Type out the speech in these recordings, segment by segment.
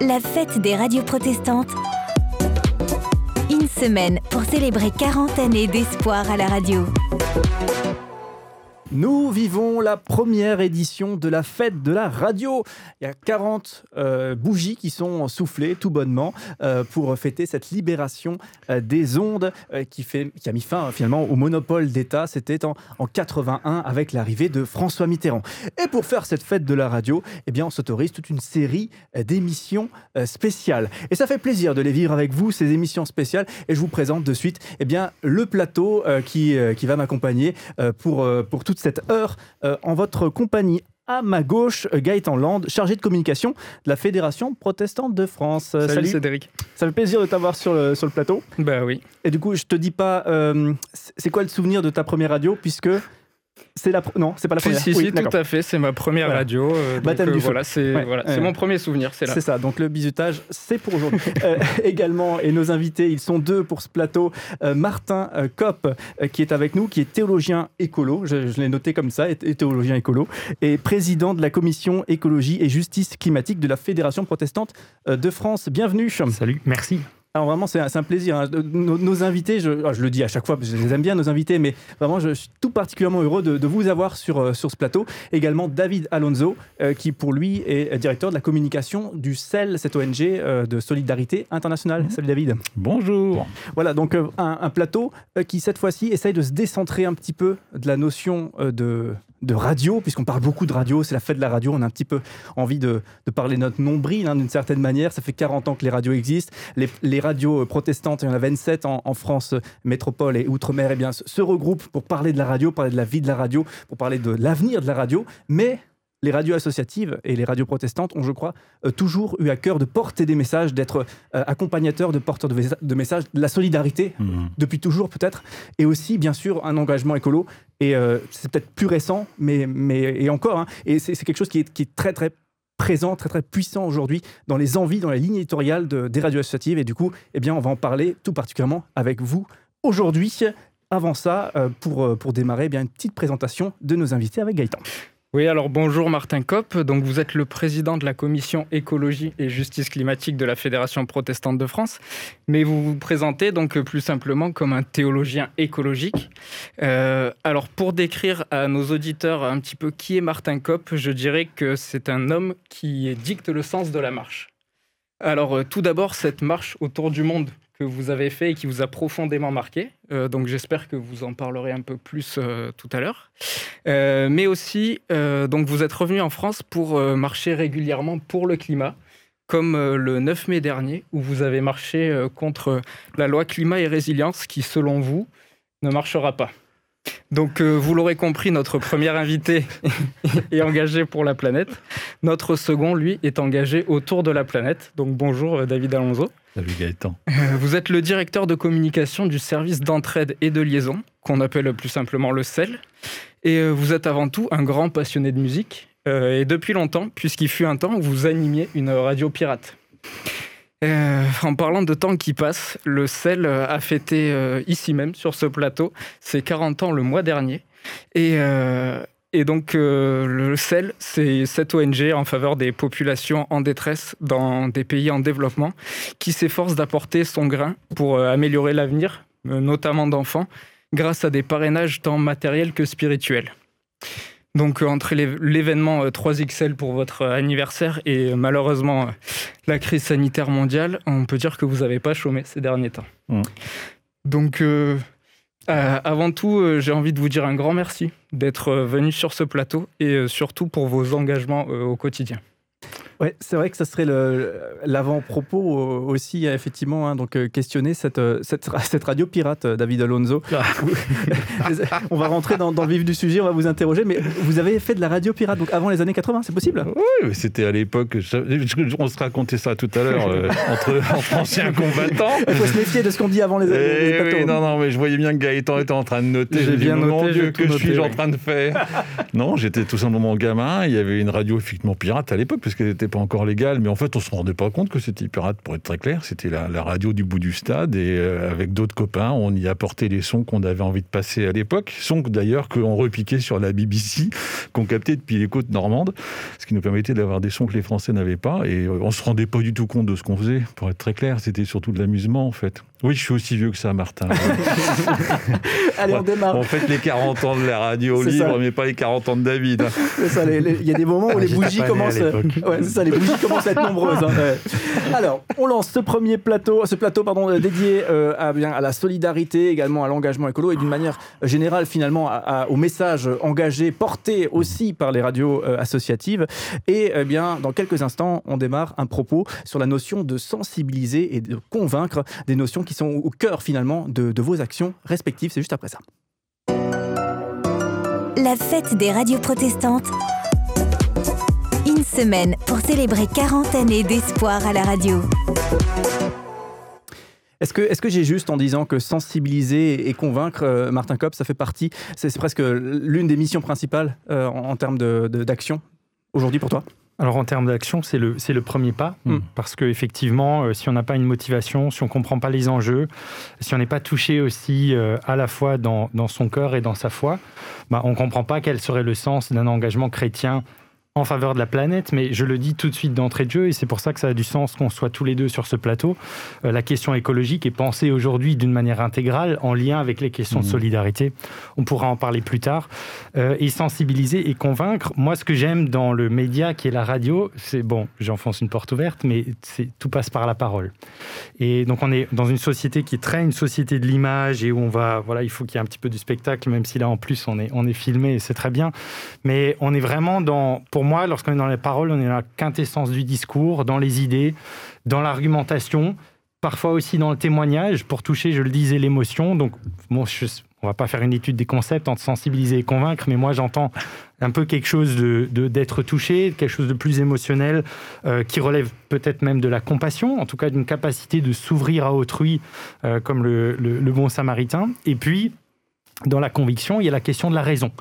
la fête des radios protestantes. Une semaine pour célébrer 40 années d'espoir à la radio. Nous vivons la première édition de la fête de la radio. Il y a 40 euh, bougies qui sont soufflées tout bonnement euh, pour fêter cette libération euh, des ondes qui, fait, qui a mis fin finalement au monopole d'État. C'était en, en 81 avec l'arrivée de François Mitterrand. Et pour faire cette fête de la radio, eh bien, on s'autorise toute une série d'émissions spéciales. Et ça fait plaisir de les vivre avec vous, ces émissions spéciales. Et je vous présente de suite eh bien, le plateau qui, qui va m'accompagner pour, pour toute cette heure euh, en votre compagnie. À ma gauche, euh, Gaëtan Land, chargé de communication de la Fédération protestante de France. Euh, Salut, Cédric. ça fait plaisir de t'avoir sur le, sur le plateau. Bah oui. Et du coup, je te dis pas, euh, c'est quoi le souvenir de ta première radio, puisque c'est la, pr- non, c'est pas la Si, première. si, Oui, si, tout à fait. C'est ma première Voilà. radio. euh, donc, euh, du feu. voilà, c'est Ouais, voilà, mon premier souvenir. C'est là. C'est ça, donc le bizutage, c'est pour aujourd'hui. Euh, également, et nos invités, ils sont deux pour ce plateau. Euh, Martin euh, Kopp, euh, qui est avec nous, qui est théologien écolo, je, je l'ai noté comme ça, est, est théologien écolo, et président de la commission écologie et justice climatique de la Fédération protestante euh, de France. Bienvenue. Salut, merci. Alors vraiment, c'est un, plaisir. hein. Nos, nos invités, je, ah, je le dis à chaque fois, parce que je les aime bien, nos invités, mais vraiment, je suis tout particulièrement heureux de, de vous avoir sur, euh, sur ce plateau. Également David Alonso, euh, qui pour lui est directeur de la communication du CEL, cette ONG euh, de solidarité internationale. Salut David. Bonjour. Voilà, donc euh, un, un plateau qui cette fois-ci essaye de se décentrer un petit peu de la notion de, de radio, puisqu'on parle beaucoup de radio, c'est la fête de la radio, on a un petit peu envie de, de parler notre nombril hein, d'une certaine manière. Ça fait 40 ans que les radios existent. Les, radios euh, protestantes, il y en a 27 en, en France euh, métropole et outre-mer, eh bien, se regroupent pour parler de la radio, parler de la vie de la radio, pour parler de l'avenir de la radio. Mais les radios associatives et les radios protestantes ont, je crois, euh, toujours eu à cœur de porter des messages, d'être euh, accompagnateurs, de porteurs de, messa- de messages, de la solidarité, Mhm. depuis toujours peut-être, et aussi bien sûr un engagement écolo. Et euh, c'est peut-être plus récent, mais, mais et encore, hein, et c'est quelque chose qui est, qui est très très présent, très très puissant aujourd'hui dans les envies, dans la ligne éditoriale de- des radios associatives. Et du coup, eh bien, on va en parler tout particulièrement avec vous aujourd'hui. Avant ça, pour, pour démarrer, eh bien, une petite présentation de nos invités avec Gaëtan. Oui, alors bonjour Martin Kopp. Donc vous êtes le président de la commission écologie et justice climatique de la Fédération protestante de France, mais vous vous présentez donc euh, plus simplement comme un théologien écologique. Euh, alors pour décrire à nos auditeurs un petit peu qui est Martin Kopp, je dirais que c'est un homme qui dicte le sens de la marche. Alors euh, tout d'abord cette marche autour du monde que vous avez fait et qui vous a profondément marqué. Euh, donc j'espère que vous en parlerez un peu plus euh, tout à l'heure. Euh, mais aussi, donc vous êtes revenu en France pour marcher régulièrement pour le climat, comme le 9 mai dernier, où vous avez marché contre la loi climat et résilience, qui, selon vous, ne marchera pas. Donc, euh, vous l'aurez compris, notre premier invité est engagé pour la planète. Notre second, lui, est engagé autour de la planète. Donc, bonjour euh, David Alonso. Salut Gaëtan. Euh, Vous êtes le directeur de communication du service d'entraide et de liaison, qu'on appelle plus simplement le CEL. Et vous êtes avant tout un grand passionné de musique. et depuis longtemps, puisqu'il fut un temps où vous animiez une radio pirate. Euh, en parlant de temps qui passe, le CEL euh, a fêté euh, ici même, sur ce plateau, ses 40 ans le mois dernier. Et, et donc, le CEL, c'est cette ONG en faveur des populations en détresse dans des pays en développement qui s'efforce d'apporter son grain pour améliorer l'avenir, notamment d'enfants, grâce à des parrainages tant matériels que spirituels. Donc euh, entre l'événement euh, 3XL pour votre euh, anniversaire et euh, malheureusement euh, la crise sanitaire mondiale, on peut dire que vous n'avez pas chômé ces derniers temps. Mm. Donc euh, euh, avant tout, euh, j'ai envie de vous dire un grand merci d'être euh, venu sur ce plateau et euh, surtout pour vos engagements euh, au quotidien. Ouais, c'est vrai que ça serait l'avant-propos aussi, effectivement, hein, donc euh, questionner cette, euh, cette, cette radio pirate, euh, David Alonso. on va rentrer dans, dans le vif du sujet, on va vous interroger, mais vous avez fait de la radio pirate donc avant les années 80, c'est possible? Oui, c'était à l'époque, on se racontait ça tout à l'heure, euh, entre, entre anciens combattants. Il faut se méfier de ce qu'on dit avant les, les Eh oui, non, non, mais je voyais bien que Gaëtan était en train de noter. J'ai bien mon noté, Dieu, j'ai que suis-je en oui. train de faire? Non, j'étais tout simplement gamin. Il y avait une radio effectivement pirate à l'époque, parce qu'elle était pas encore légal, mais en fait, on se rendait pas compte que c'était pirate, pour être très clair. C'était la, radio du bout du stade, et euh, avec d'autres copains, on y apportait les sons qu'on avait envie de passer à l'époque. Sons d'ailleurs qu'on repiquait sur la BBC, qu'on captait depuis les côtes normandes, ce qui nous permettait d'avoir des sons que les Français n'avaient pas, et euh, on se rendait pas du tout compte de ce qu'on faisait, pour être très clair. C'était surtout de l'amusement, en fait. Oui, je suis aussi vieux que ça, Martin. Allez, on démarre. On fait les 40 ans de la radio libre, mais pas les 40 ans de David. Il y a des moments où ah, les bougies commencent. Ouais, ça, les bougies commencent à être nombreuses. Hein, Alors, on lance ce premier plateau, ce plateau pardon, dédié euh, à, bien, à la solidarité, également à l'engagement écolo et d'une manière générale finalement au message engagé porté aussi par les radios euh, associatives. Et eh bien, dans quelques instants, on démarre un propos sur la notion de sensibiliser et de convaincre des notions qui sont au cœur finalement de, de vos actions respectives. C'est juste après ça. La fête des radios protestantes. Une semaine pour célébrer 40 années d'espoir à la radio. Est-ce que, est que j'ai juste en disant que sensibiliser et convaincre, euh, Martin Kopp, ça fait partie, c'est presque l'une des missions principales euh, en, termes d'action aujourd'hui pour toi? Alors en termes d'action, c'est le, le premier pas, hmm. parce qu'effectivement, euh, si on n'a pas une motivation, si on ne comprend pas les enjeux, si on n'est pas touché aussi à la fois dans, dans, son cœur et dans sa foi, bah, on ne comprend pas quel serait le sens d'un engagement chrétien en faveur de la planète, mais je le dis tout de suite d'entrée de jeu, et c'est pour ça que ça a du sens qu'on soit tous les deux sur ce plateau. Euh, la question écologique est pensée aujourd'hui d'une manière intégrale, en lien avec les questions de mmh. solidarité. On pourra en parler plus tard. Euh, et sensibiliser et convaincre. Moi, ce que j'aime dans le média qui est la radio, c'est, bon, j'enfonce une porte ouverte, mais tout passe par la parole. Et donc, on est dans une société qui est très une société de l'image, et où on va, voilà, il faut qu'il y ait un petit peu du spectacle, même si là, en plus, on est, on est filmé, et c'est très bien. Mais on est vraiment dans, pour moi, lorsqu'on est dans les paroles, on est dans la quintessence du discours, dans les idées, dans l'argumentation, parfois aussi dans le témoignage, pour toucher, je le disais, l'émotion. Donc, bon, je, on va pas faire une étude des concepts entre sensibiliser et convaincre, mais moi j'entends un peu quelque chose de, d'être touché, quelque chose de plus émotionnel, euh, qui relève peut-être même de la compassion, en tout cas d'une capacité de s'ouvrir à autrui, euh, comme le, le bon samaritain. Et puis, dans la conviction, il y a la question de la raison.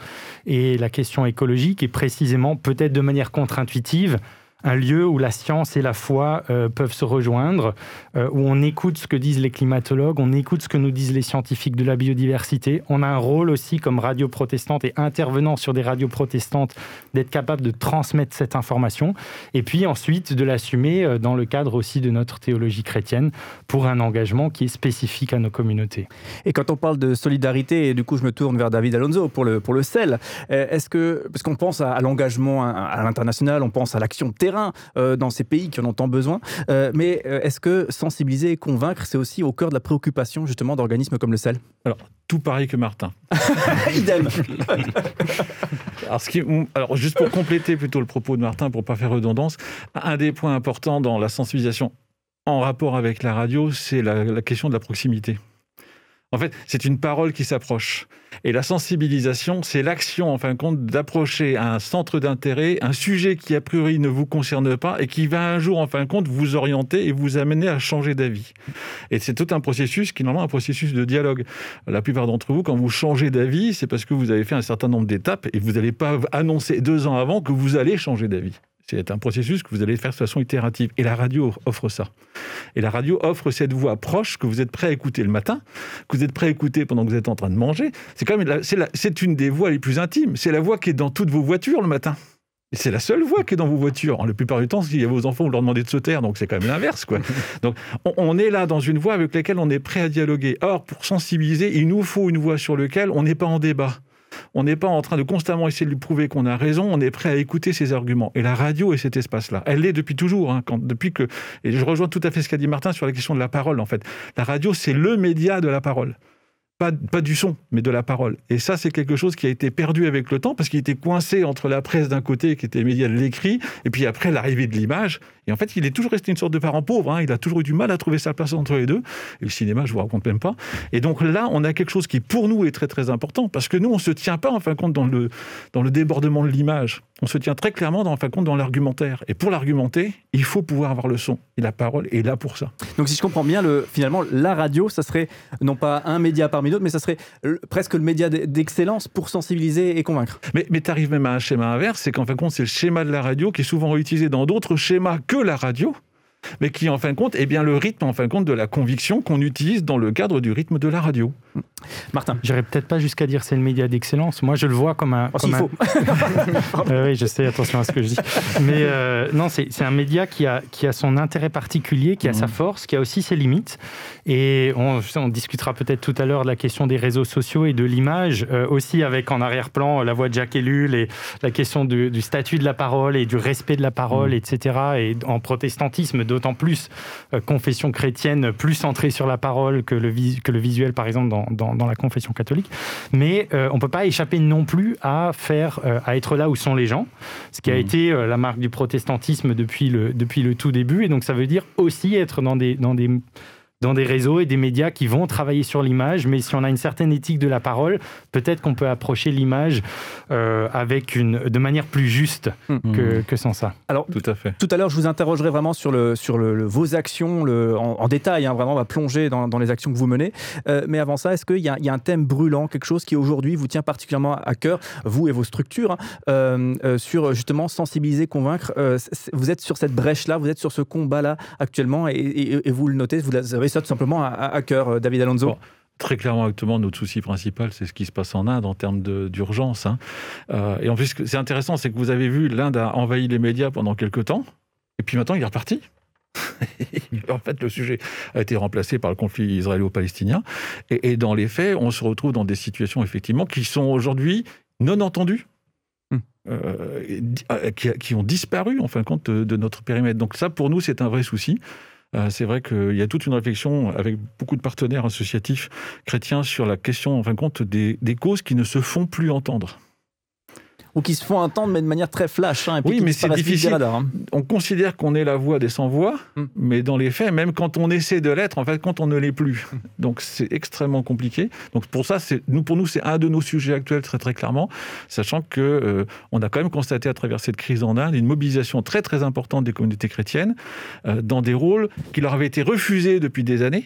Et la question écologique est précisément, peut-être de manière contre-intuitive, un lieu où la science et la foi euh, peuvent se rejoindre, euh, où on écoute ce que disent les climatologues, on écoute ce que nous disent les scientifiques de la biodiversité. On a un rôle aussi comme radio protestante et intervenant sur des radios protestantes d'être capable de transmettre cette information et puis ensuite de l'assumer euh, dans le cadre aussi de notre théologie chrétienne pour un engagement qui est spécifique à nos communautés. Et quand on parle de solidarité, et du coup je me tourne vers David Alonso pour le, pour le sel, est-ce que, parce qu'on pense à, l'engagement à, l'international, on pense à l'action euh, dans ces pays qui en ont tant besoin. Euh, mais euh, est-ce que sensibiliser et convaincre, c'est aussi au cœur de la préoccupation justement d'organismes comme le CEL Alors, tout pareil que Martin. Idem. alors, ce qui, alors, juste pour compléter plutôt le propos de Martin, pour pas faire redondance, un des points importants dans la sensibilisation en rapport avec la radio, c'est la question de la proximité. En fait, c'est une parole qui s'approche. Et la sensibilisation, c'est l'action, en fin de compte, d'approcher un centre d'intérêt, un sujet qui, a priori, ne vous concerne pas et qui va un jour, en fin de compte, vous orienter et vous amener à changer d'avis. Et c'est tout un processus qui, normalement, un processus de dialogue. La plupart d'entre vous, quand vous changez d'avis, c'est parce que vous avez fait un certain nombre d'étapes et vous n'allez pas annoncer deux ans avant que vous allez changer d'avis. C'est un processus que vous allez faire de façon itérative. Et la radio offre ça. Et la radio offre cette voix proche que vous êtes prêt à écouter le matin, que vous êtes prêt à écouter pendant que vous êtes en train de manger. C'est quand même c'est une des voix les plus intimes. C'est la voix qui est dans toutes vos voitures le matin. C'est la seule voix qui est dans vos voitures. La plupart du temps, s'il y a vos enfants, vous leur demandez de se taire, donc c'est quand même l'inverse. Quoi. Donc on, est là dans une voix avec laquelle on est prêt à dialoguer. Or, pour sensibiliser, il nous faut une voix sur laquelle on n'est pas en débat. On n'est pas en train de constamment essayer de lui prouver qu'on a raison, on est prêt à écouter ses arguments. Et la radio est cet espace-là. Elle l'est depuis toujours. Hein, depuis que, et je rejoins tout à fait ce qu'a dit Martin sur la question de la parole, en fait. La radio, c'est le média de la parole pas, du son, mais de la parole. Et ça, c'est quelque chose qui a été perdu avec le temps parce qu'il était coincé entre la presse d'un côté, qui était les médias de l'écrit, et puis après l'arrivée de l'image. Et en fait, il est toujours resté une sorte de parent pauvre. Hein. Il a toujours eu du mal à trouver sa place entre les deux. Et le cinéma, je vous raconte même pas. Et donc là, on a quelque chose qui, pour nous, est très très important parce que nous, on se tient pas, en fin de compte, dans le, dans le débordement de l'image. On se tient très clairement dans, fin compte, dans l'argumentaire. Et pour l'argumenter, il faut pouvoir avoir le son. Et la parole est là pour ça. Donc si je comprends bien, le, finalement, la radio, ça serait non pas un média parmi d'autres, mais ça serait presque le média d'excellence pour sensibiliser et convaincre. Mais, mais tu arrives même à un schéma inverse, c'est qu'en fin de compte, c'est le schéma de la radio qui est souvent utilisé dans d'autres schémas que la radio mais qui en fin de compte est bien le rythme en fin de compte de la conviction qu'on utilise dans le cadre du rythme de la radio. Martin. J'irais peut-être pas jusqu'à dire c'est le média d'excellence. Moi, je le vois comme un. Oh, comme faut. Euh, oui, je sais, attention à ce que je dis. Mais euh, non, c'est un média qui a, qui a son intérêt particulier, qui a sa mmh. force, qui a aussi ses limites. Et on, on discutera peut-être tout à l'heure de la question des réseaux sociaux et de l'image, euh, aussi avec en arrière-plan la voix de Jacques Ellul et la question du, statut de la parole et du respect de la parole, mmh. etc. Et en protestantisme, d'autant plus confession chrétienne, plus centrée sur la parole que le, que le visuel, par exemple, dans, dans, la confession catholique. Mais euh, on ne peut pas échapper non plus à, faire, euh, à être là où sont les gens, ce qui a mmh. été euh, la marque du protestantisme depuis le, depuis le tout début. Et donc ça veut dire aussi être dans des, dans des dans des réseaux et des médias qui vont travailler sur l'image, mais si on a une certaine éthique de la parole, peut-être qu'on peut approcher l'image euh, avec une, de manière plus juste hmm. que, que, sans ça. Alors, tout à fait. Tout à l'heure, je vous interrogerai vraiment sur, le, sur le, vos actions le, en, détail. Hein, vraiment, on va plonger dans, dans, les actions que vous menez. Euh, mais avant ça, est-ce qu'il y, y, a un thème brûlant, quelque chose qui aujourd'hui vous tient particulièrement à cœur, vous et vos structures, hein, euh, sur justement sensibiliser, convaincre Vous êtes sur cette brèche-là, vous êtes sur ce combat-là actuellement, et, et, et, vous le notez, vous avez ça tout simplement à, cœur, euh, David Alonso Très clairement, actuellement, notre souci principal, c'est ce qui se passe en Inde en termes d'urgence. Hein. Euh, et en plus, c'est intéressant, c'est que vous avez vu, l'Inde a envahi les médias pendant quelques temps, et puis maintenant, il est reparti. en fait, le sujet a été remplacé par le conflit israélo-palestinien. Et, dans les faits, on se retrouve dans des situations, effectivement, qui sont aujourd'hui non entendues. Hmm. Euh, qui, ont disparu en fin de compte de notre périmètre. Donc ça, pour nous, c'est un vrai souci. Euh, c'est vrai qu'il y a toute une réflexion avec beaucoup de partenaires associatifs chrétiens sur la question, en fin de compte, des causes qui ne se font plus entendre ou qui se font entendre, mais de manière très flash. Hein, oui, mais c'est difficile. Hein. On considère qu'on est la voix des sans-voix, hmm. mais dans les faits, même quand on essaie de l'être, en fait, quand on ne l'est plus. Hmm. Donc c'est extrêmement compliqué. Donc pour ça, nous, pour nous, c'est un de nos sujets actuels très très clairement, sachant que euh, on a quand même constaté à travers cette crise en Inde une mobilisation très très importante des communautés chrétiennes euh, dans des rôles qui leur avaient été refusés depuis des années.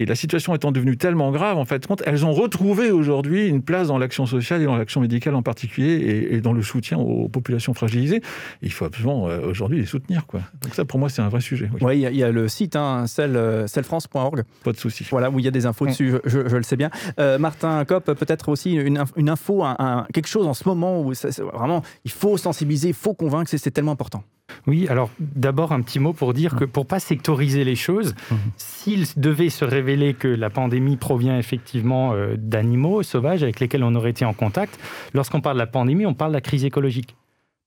Et la situation étant devenue tellement grave, en fait, elles ont retrouvé aujourd'hui une place dans l'action sociale et dans l'action médicale en particulier et, dans le soutien aux populations fragilisées. il faut absolument euh, aujourd'hui les soutenir. Quoi. Donc ça, pour moi, c'est un vrai sujet. Oui, il y, a le site, hein, cellfrance.org. Pas de souci. Voilà, où il y a des infos dessus, je, le sais bien. Euh, Martin Kopp, peut-être aussi une, une info, quelque chose en ce moment où vraiment, il faut sensibiliser, il faut convaincre, c'est tellement important. Oui, alors d'abord un petit mot pour dire que pour pas sectoriser les choses, mhm. s'il devait se révéler que la pandémie provient effectivement euh, d'animaux sauvages avec lesquels on aurait été en contact, lorsqu'on parle de la pandémie, on parle de la crise écologique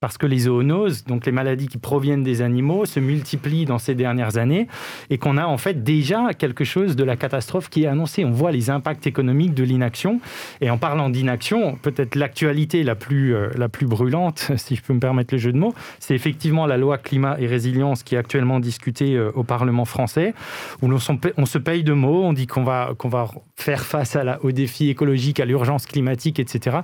parce que les zoonoses, donc les maladies qui proviennent des animaux, se multiplient dans ces dernières années et qu'on a en fait déjà quelque chose de la catastrophe qui est annoncée. On voit les impacts économiques de l'inaction. Et en parlant d'inaction, peut-être l'actualité la, plus, euh, la plus brûlante, si je peux me permettre le jeu de mots, c'est effectivement la loi climat et résilience qui est actuellement discutée euh, au Parlement français, où on, se paye de mots, on dit qu'on va, qu'on va faire face à la, aux défis écologiques, à l'urgence climatique, etc.,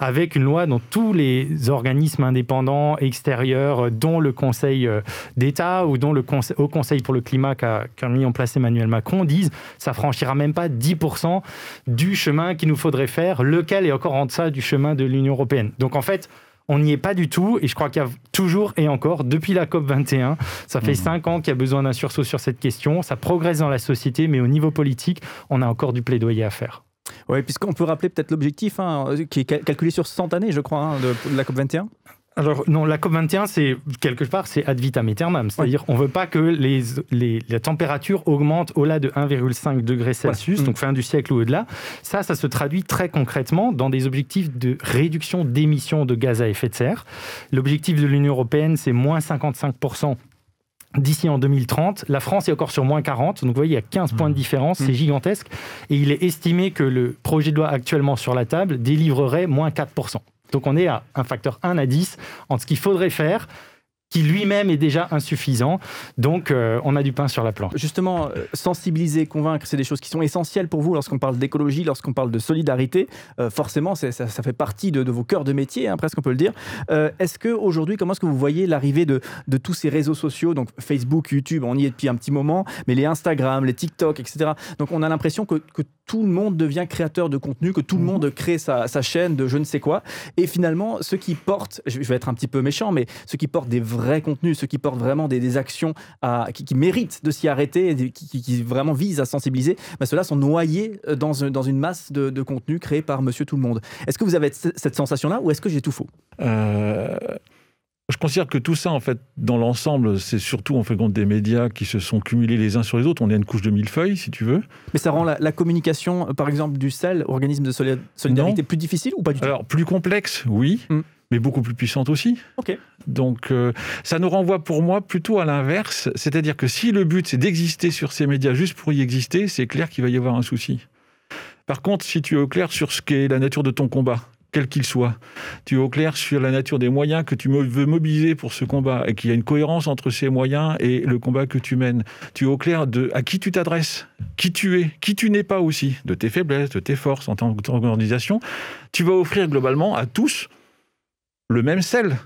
avec une loi dont tous les organismes indépendants extérieurs, dont le Conseil euh, d'État ou dont le Haut Conseil pour le climat qu'a mis en place Emmanuel Macron, disent ça franchira même pas 10% du chemin qu'il nous faudrait faire, lequel est encore en deçà du chemin de l'Union européenne? Donc en fait, on n'y est pas du tout, et je crois qu'il y a toujours et encore, depuis la COP 21, ça fait mmh. cinq ans qu'il y a besoin d'un sursaut sur cette question, ça progresse dans la société, mais au niveau politique, on a encore du plaidoyer à faire. Oui, puisqu'on peut rappeler peut-être l'objectif, hein, qui est calculé sur 100 années, je crois, hein, de, la COP 21 alors non, la COP21, c'est quelque part, c'est ad vitam aeternam. C'est-à-dire, on ne veut pas que les, les, la température augmente au-delà de 1,5 degré Celsius, donc fin du siècle ou au-delà. Ça, ça se traduit très concrètement dans des objectifs de réduction d'émissions de gaz à effet de serre. L'objectif de l'Union européenne, c'est moins 55% d'ici en 2030. La France est encore sur moins 40, donc vous voyez, il y a 15 points de différence, c'est mmh. gigantesque. Et il est estimé que le projet de loi actuellement sur la table délivrerait moins 4%. Donc on est à un facteur 1 à 10 entre ce qu'il faudrait faire qui lui-même est déjà insuffisant. Donc, euh, on a du pain sur la planche. Justement, euh, sensibiliser, convaincre, c'est des choses qui sont essentielles pour vous lorsqu'on parle d'écologie, lorsqu'on parle de solidarité. Euh, forcément, ça, ça, fait partie de, vos cœurs de métier, hein, presque on peut le dire. est-ce que aujourd'hui, comment est-ce que vous voyez l'arrivée de, de, tous ces réseaux sociaux, donc Facebook, YouTube, on y est depuis un petit moment, mais les Instagram, les TikTok, etc. Donc, on a l'impression que, que tout le monde devient créateur de contenu, que tout le mhm. monde crée sa, sa, chaîne de je ne sais quoi. Et finalement, ceux qui portent, je vais être un petit peu méchant, mais ceux qui portent des vrais contenus, ceux qui portent vraiment des, actions à, qui, méritent de s'y arrêter, qui, qui, vraiment visent à sensibiliser, bah, ceux-là sont noyés euh, dans, dans une masse de, de contenu créé par Monsieur Tout le Monde. Est-ce que vous avez cette sensation-là ou est-ce que j'ai tout faux? Euh, je considère que tout ça, en fait, dans l'ensemble, c'est surtout en fait compte des médias qui se sont cumulés les uns sur les autres. On est à une couche de mille feuilles, si tu veux. Mais ça rend la, communication, euh, par exemple, du CEL, organisme de solidarité, plus difficile ou pas du tout? Alors, plus complexe, oui. Hmm. Mais beaucoup plus puissante aussi. Donc, euh, ça nous renvoie pour moi plutôt à l'inverse. C'est-à-dire que si le but, c'est d'exister sur ces médias juste pour y exister, c'est clair qu'il va y avoir un souci. Par contre, si tu es au clair sur ce qu'est la nature de ton combat, quel qu'il soit. Tu es au clair sur la nature des moyens que tu veux mobiliser pour ce combat et qu'il y a une cohérence entre ces moyens et le combat que tu mènes. Tu es au clair de à qui tu t'adresses, qui tu es, qui tu n'es pas aussi, de tes faiblesses, de tes forces en tant qu'organisation. Tu vas offrir globalement à tous le même sel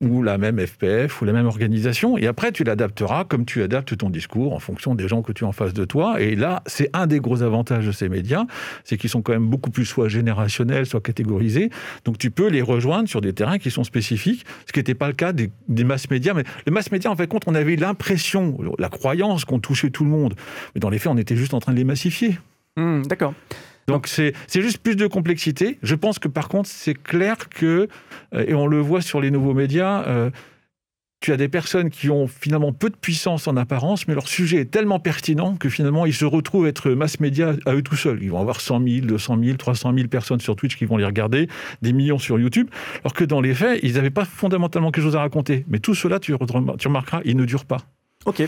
ou la même FPF ou la même organisation. Et après, tu l'adapteras comme tu adaptes ton discours en fonction des gens que tu as en face de toi. Et là, c'est un des gros avantages de ces médias, c'est qu'ils sont quand même beaucoup plus soit générationnels, soit catégorisés. Donc tu peux les rejoindre sur des terrains qui sont spécifiques, ce qui n'était pas le cas des, des mass médias. Mais les mass médias, en fait, on avait l'impression, la croyance qu'on touchait tout le monde. Mais dans les faits, on était juste en train de les massifier. Mmh, d'accord. Donc c'est juste plus de complexité. Je pense que par contre, c'est clair que, euh, et on le voit sur les nouveaux médias, euh, tu as des personnes qui ont finalement peu de puissance en apparence, mais leur sujet est tellement pertinent que finalement ils se retrouvent être mass média à eux tout seuls. Ils vont avoir 100 000, 200 000, 300 000 personnes sur Twitch qui vont les regarder, des millions sur YouTube, alors que dans les faits, ils n'avaient pas fondamentalement quelque chose à raconter. Mais tout cela, tu, tu remarqueras, il ne dure pas. Ok.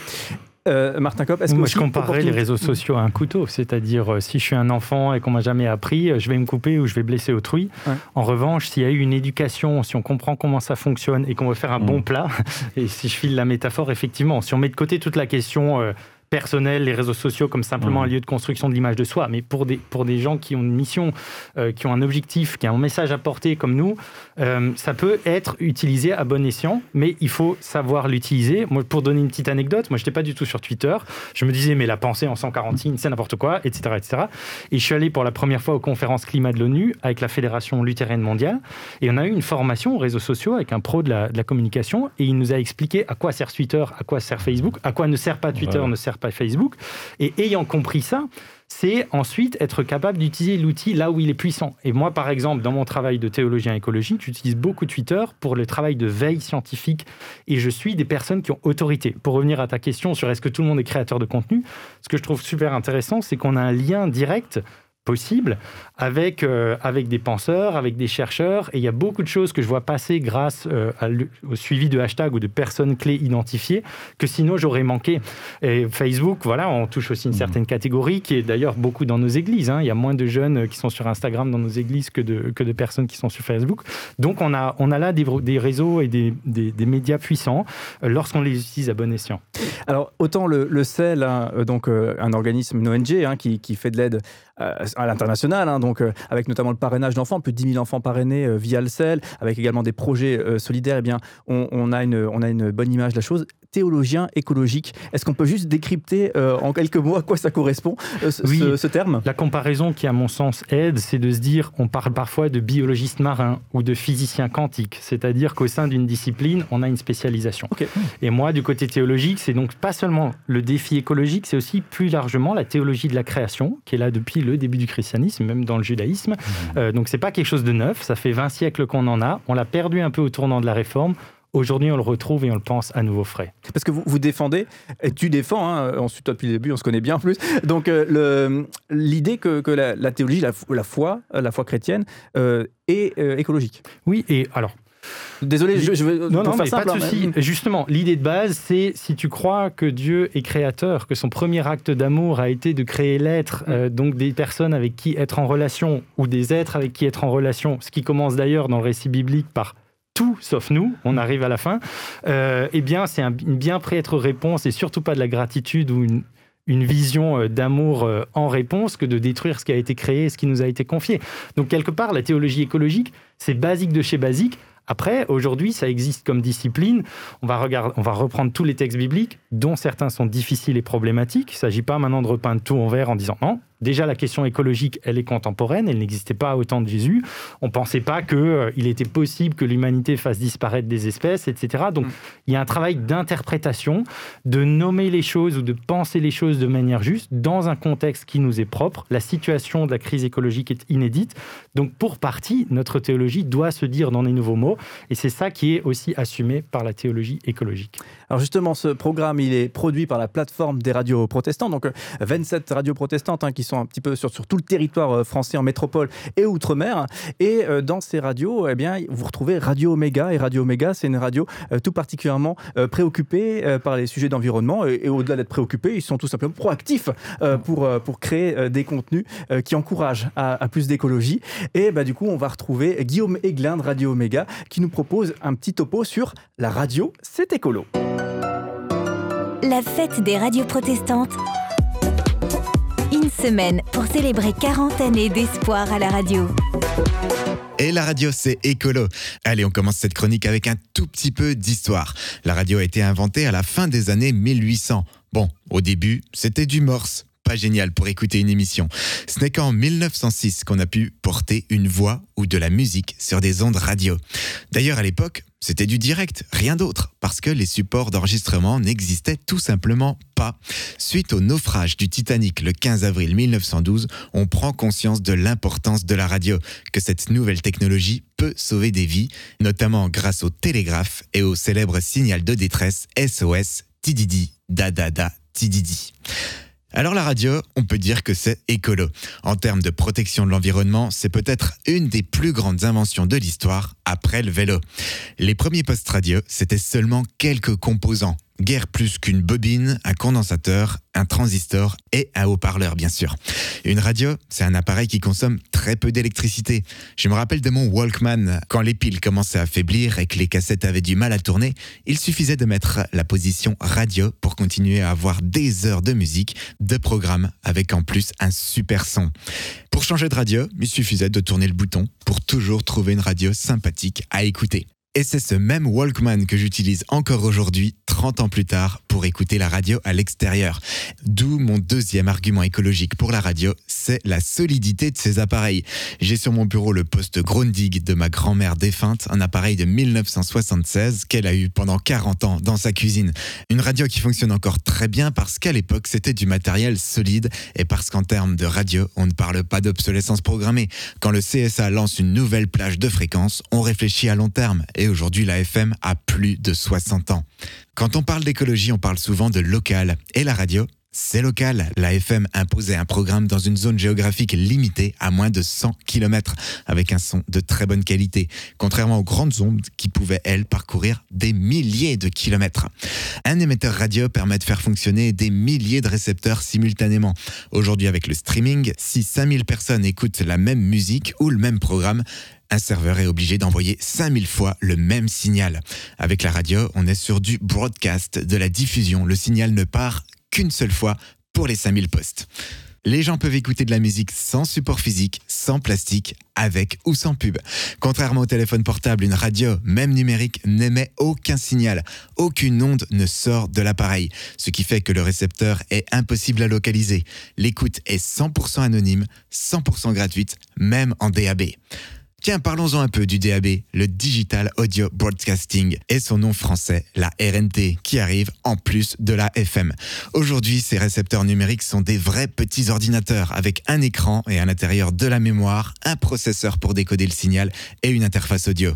Euh, Martin Kopp, est-ce que Moi, je comparerais les réseaux sociaux à un couteau, c'est-à-dire euh, si je suis un enfant et qu'on m'a jamais appris, euh, je vais me couper ou je vais blesser autrui. En revanche, s'il y a eu une éducation, si on comprend comment ça fonctionne et qu'on veut faire un bon mm. plat, et si je file la métaphore, effectivement, si on met de côté toute la question personnel, les réseaux sociaux comme simplement un lieu de construction de l'image de soi, mais pour des, pour des gens qui ont une mission, euh, qui ont un objectif, qui ont un message à porter comme nous, euh, ça peut être utilisé à bon escient, mais il faut savoir l'utiliser. Moi, pour donner une petite anecdote, moi, je n'étais pas du tout sur Twitter. Je me disais, mais la pensée en 140 signes, c'est n'importe quoi, etc., etc. Et je suis allé pour la première fois aux conférences climat de l'ONU avec la Fédération luthérienne mondiale, et on a eu une formation aux réseaux sociaux avec un pro de la, de la communication, et il nous a expliqué à quoi sert Twitter, à quoi sert Facebook, à quoi ne sert pas Twitter, ne sert pas Facebook. Et ayant compris ça, c'est ensuite être capable d'utiliser l'outil là où il est puissant. Et moi, par exemple, dans mon travail de théologien écologique, j'utilise beaucoup Twitter pour le travail de veille scientifique et je suis des personnes qui ont autorité. Pour revenir à ta question sur est-ce que tout le monde est créateur de contenu, ce que je trouve super intéressant, c'est qu'on a un lien direct possible avec, euh, avec des penseurs, avec des chercheurs. Et il y a beaucoup de choses que je vois passer grâce euh, au suivi de hashtags ou de personnes clés identifiées que sinon j'aurais manqué. Et Facebook, voilà, on touche aussi une mmh. certaine catégorie qui est d'ailleurs beaucoup dans nos églises. Hein. Il y a moins de jeunes qui sont sur Instagram dans nos églises que de, que de personnes qui sont sur Facebook. Donc on a, on a là des, des réseaux et des, des, médias puissants euh, lorsqu'on les utilise à bon escient. Alors autant le, le CEL, hein, donc un organisme, une ONG hein, qui, qui fait de l'aide à l'international, hein, donc euh, avec notamment le parrainage d'enfants, plus de 10 000 enfants parrainés euh, via le CEL, avec également des projets euh, solidaires, eh bien, on, a une, on a une bonne image de la chose. Théologien écologique, est-ce qu'on peut juste décrypter en quelques mots à quoi ça correspond, ce, oui, ce, terme? La comparaison qui, à mon sens, aide, c'est de se dire, on parle parfois de biologiste marin ou de physicien quantique, c'est-à-dire qu'au sein d'une discipline, on a une spécialisation. Et moi, du côté théologique, c'est donc pas seulement le défi écologique, c'est aussi plus largement la théologie de la création, qui est là depuis le début du christianisme, même dans le judaïsme. Mmh. Euh, donc c'est pas quelque chose de neuf, ça fait 20 siècles qu'on en a. On l'a perdu un peu au tournant de la réforme. Aujourd'hui, on le retrouve et on le pense à nouveau frais. Parce que vous, vous défendez, et tu défends, hein, ensuite toi depuis le début, on se connaît bien en plus. Donc euh, l'idée que, que la, théologie, la, la, foi, la foi chrétienne, euh, est écologique. Oui, et alors Désolé, je, veux non, non, mais pas de souci. Justement, l'idée de base, c'est si tu crois que Dieu est créateur, que son premier acte d'amour a été de créer l'être, mm. euh, donc des personnes avec qui être en relation ou des êtres avec qui être en relation, ce qui commence d'ailleurs dans le récit biblique par tout sauf nous, on arrive à la fin, euh, eh bien, c'est une bien prêtre réponse et surtout pas de la gratitude ou une, vision euh, d'amour euh, en réponse que de détruire ce qui a été créé ce qui nous a été confié. Donc, quelque part, la théologie écologique, c'est basique de chez basique. Après, aujourd'hui, ça existe comme discipline. On va, regarder, on va reprendre tous les textes bibliques, dont certains sont difficiles et problématiques. Il ne s'agit pas maintenant de repeindre tout en vert en disant non, Déjà, la question écologique, elle est contemporaine, elle n'existait pas au temps de Jésus. On ne pensait pas qu'il euh, était possible que l'humanité fasse disparaître des espèces, etc. Donc, mm. il y a un travail d'interprétation, de nommer les choses ou de penser les choses de manière juste dans un contexte qui nous est propre. La situation de la crise écologique est inédite. Donc, pour partie, notre théologie doit se dire dans des nouveaux mots. Et c'est ça qui est aussi assumé par la théologie écologique. Alors, justement, ce programme, il est produit par la plateforme des radios protestantes. Donc, 27 euh, radios protestantes hein, qui sont un petit peu sur, sur tout le territoire euh, français en métropole et outre-mer. Et euh, dans ces radios, eh bien, vous retrouvez Radio Omega. Et Radio Omega, c'est une radio euh, tout particulièrement préoccupée par les sujets d'environnement. Et, au-delà d'être préoccupés, ils sont tout simplement proactifs pour, pour créer des contenus qui encouragent à, plus d'écologie. Et bah, du coup, on va retrouver Guillaume Aiglin de Radio Omega qui nous propose un petit topo sur la radio, c'est écolo. La fête des radios protestantes semaine pour célébrer 40 années d'espoir à la radio. Et la radio, c'est écolo. Allez, on commence cette chronique avec un tout petit peu d'histoire. La radio a été inventée à la fin des années 1800. Bon, au début, c'était du morse pas génial pour écouter une émission. Ce n'est qu'en 1906 qu'on a pu porter une voix ou de la musique sur des ondes radio. D'ailleurs, à l'époque, c'était du direct, rien d'autre, parce que les supports d'enregistrement n'existaient tout simplement pas. Suite au naufrage du Titanic le 15 avril 1912, on prend conscience de l'importance de la radio, que cette nouvelle technologie peut sauver des vies, notamment grâce au télégraphe et au célèbre signal de détresse SOS Tididi Dadada Tididi. Alors la radio, on peut dire que c'est écolo. En termes de protection de l'environnement, c'est peut-être une des plus grandes inventions de l'histoire après le vélo. Les premiers postes radio, c'était seulement quelques composants guère plus qu'une bobine, un condensateur, un transistor et un haut-parleur bien sûr. Une radio, c'est un appareil qui consomme très peu d'électricité. Je me rappelle de mon Walkman, quand les piles commençaient à faiblir et que les cassettes avaient du mal à tourner, il suffisait de mettre la position radio pour continuer à avoir des heures de musique, de programmes avec en plus un super son. Pour changer de radio, il suffisait de tourner le bouton pour toujours trouver une radio sympathique à écouter. Et c'est ce même Walkman que j'utilise encore aujourd'hui, 30 ans plus tard, pour écouter la radio à l'extérieur. D'où mon deuxième argument écologique pour la radio, c'est la solidité de ces appareils. J'ai sur mon bureau le poste Grundig de ma grand-mère défunte, un appareil de 1976 qu'elle a eu pendant 40 ans dans sa cuisine. Une radio qui fonctionne encore très bien parce qu'à l'époque c'était du matériel solide et parce qu'en termes de radio, on ne parle pas d'obsolescence programmée. Quand le CSA lance une nouvelle plage de fréquences, on réfléchit à long terme et aujourd'hui la FM a plus de 60 ans. Quand on parle d'écologie, on parle souvent de local et la radio, c'est local. La FM imposait un programme dans une zone géographique limitée à moins de 100 km avec un son de très bonne qualité, contrairement aux grandes ondes qui pouvaient, elles, parcourir des milliers de kilomètres. Un émetteur radio permet de faire fonctionner des milliers de récepteurs simultanément. Aujourd'hui, avec le streaming, si 5000 personnes écoutent la même musique ou le même programme, un serveur est obligé d'envoyer 5000 fois le même signal. Avec la radio, on est sur du broadcast, de la diffusion. Le signal ne part qu'une seule fois pour les 5000 postes. Les gens peuvent écouter de la musique sans support physique, sans plastique, avec ou sans pub. Contrairement au téléphone portable, une radio, même numérique, n'émet aucun signal. Aucune onde ne sort de l'appareil, ce qui fait que le récepteur est impossible à localiser. L'écoute est 100% anonyme, 100% gratuite, même en DAB. Tiens, parlons-en un peu du DAB, le Digital Audio Broadcasting, et son nom français, la RNT, qui arrive en plus de la FM. Aujourd'hui, ces récepteurs numériques sont des vrais petits ordinateurs avec un écran et à l'intérieur de la mémoire, un processeur pour décoder le signal et une interface audio.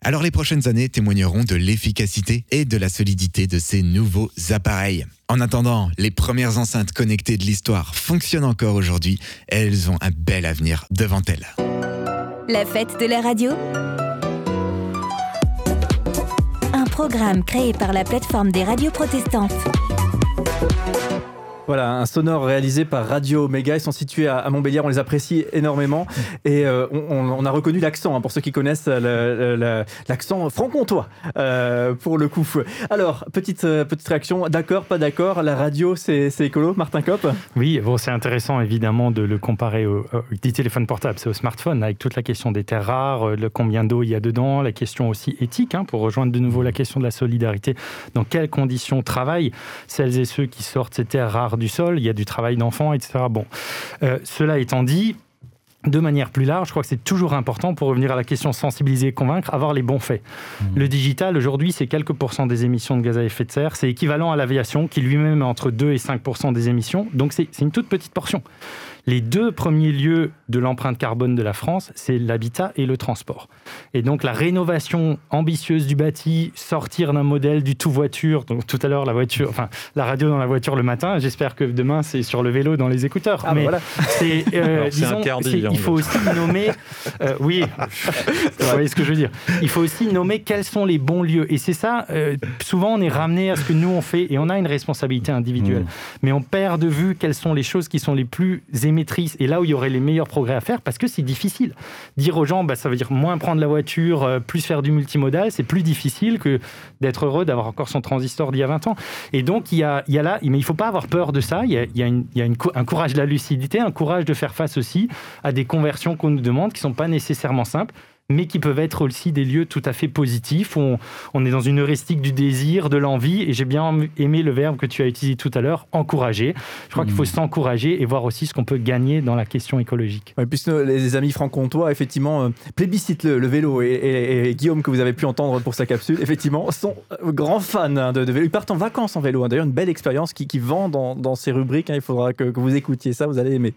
Alors les prochaines années témoigneront de l'efficacité et de la solidité de ces nouveaux appareils. En attendant, les premières enceintes connectées de l'histoire fonctionnent encore aujourd'hui elles ont un bel avenir devant elles. La fête de la radio Un programme créé par la plateforme des radios protestantes. Voilà, un sonore réalisé par Radio Omega. Ils sont situés à, Montbéliard, on les apprécie énormément. Et euh, on, a reconnu l'accent, hein, pour ceux qui connaissent l'accent franc-comtois, euh, pour le coup. Alors, petite, euh, petite réaction, d'accord, pas d'accord, la radio c'est écolo, Martin Kopp Oui, bon, c'est intéressant évidemment de le comparer au, au téléphone portable, c'est au smartphone, avec toute la question des terres rares, le combien d'eau il y a dedans, la question aussi éthique, hein, pour rejoindre de nouveau la question de la solidarité, dans quelles conditions travaillent celles et ceux qui sortent ces terres rares du sol, il y a du travail d'enfant, etc. Bon, euh, cela étant dit, de manière plus large, je crois que c'est toujours important pour revenir à la question sensibiliser et convaincre, avoir les bons faits. Mmh. Le digital, aujourd'hui, c'est quelques pourcents des émissions de gaz à effet de serre. C'est équivalent à l'aviation, qui lui-même est entre 2 et 5% des émissions. Donc, c'est une toute petite portion. Les deux premiers lieux de l'empreinte carbone de la France, c'est l'habitat et le transport. Et donc la rénovation ambitieuse du bâti, sortir d'un modèle du tout voiture, donc tout à l'heure la voiture, enfin la radio dans la voiture le matin, j'espère que demain c'est sur le vélo dans les écouteurs. Ah bah Mais voilà. c'est, euh, disons, il faut aussi nommer, euh, oui, vous voyez ce que je veux dire. Il faut aussi nommer quels sont les bons lieux. Et c'est ça, euh, souvent on est ramené à ce que nous on fait et on a une responsabilité individuelle. Mmh. Mais on perd de vue quelles sont les choses qui sont les plus émises et là où il y aurait les meilleurs progrès à faire parce que c'est difficile. Dire aux gens, bah, ça veut dire moins prendre la voiture, euh, plus faire du multimodal, c'est plus difficile que d'être heureux d'avoir encore son transistor d'il y a 20 ans. Et donc, il y a, il y a là, mais il ne faut pas avoir peur de ça. Il y a, il y a, une, il y a un courage de la lucidité, un courage de faire face aussi à des conversions qu'on nous demande qui ne sont pas nécessairement simples mais qui peuvent être aussi des lieux tout à fait positifs, où on, est dans une heuristique du désir, de l'envie, et j'ai bien aimé le verbe que tu as utilisé tout à l'heure, encourager. Je crois qu'il faut mmh. s'encourager et voir aussi ce qu'on peut gagner dans la question écologique. puisque les amis franc-comtois, effectivement, euh, plébiscitent le, vélo, et, Guillaume, que vous avez pu entendre pour sa capsule, effectivement, sont euh, grands fans hein, de, vélo. Ils partent en vacances en vélo, hein. d'ailleurs une belle expérience qui, vend dans, ces rubriques, hein. il faudra que, vous écoutiez ça, vous allez aimer.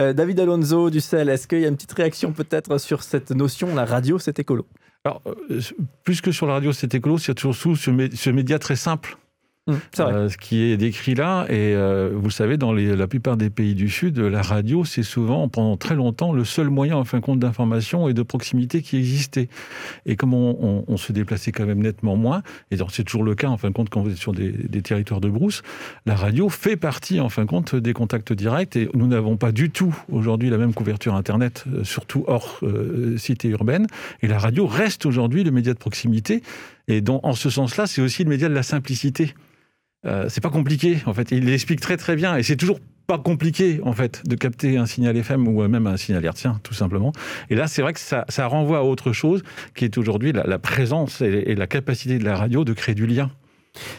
Euh, David Alonso du CEL, est-ce qu'il y a une petite réaction peut-être sur cette notion, la radio, c'est écolo. Alors, euh, plus que sur la radio, c'est écolo, c'est surtout ce média très simple Mmh, euh, ce qui est décrit là, et euh, vous savez, dans la plupart des pays du Sud, la radio, c'est souvent, pendant très longtemps, le seul moyen, en fin de compte, d'information et de proximité qui existait. Et comme on, se déplaçait quand même nettement moins, et c'est toujours le cas, en fin de compte, quand vous êtes sur des, territoires de brousse, la radio fait partie, en fin de compte, des contacts directs, et nous n'avons pas du tout, aujourd'hui, la même couverture Internet, euh, surtout hors cité urbaine, et la radio reste aujourd'hui le média de proximité, et donc, en ce sens-là, c'est aussi le média de la simplicité. Euh, c'est pas compliqué, en fait. Il l'explique très très bien. Et c'est toujours pas compliqué, en fait, de capter un signal FM ou même un signal hertzien, tout simplement. Et là, c'est vrai que ça, renvoie à autre chose, qui est aujourd'hui la, présence et, la capacité de la radio de créer du lien.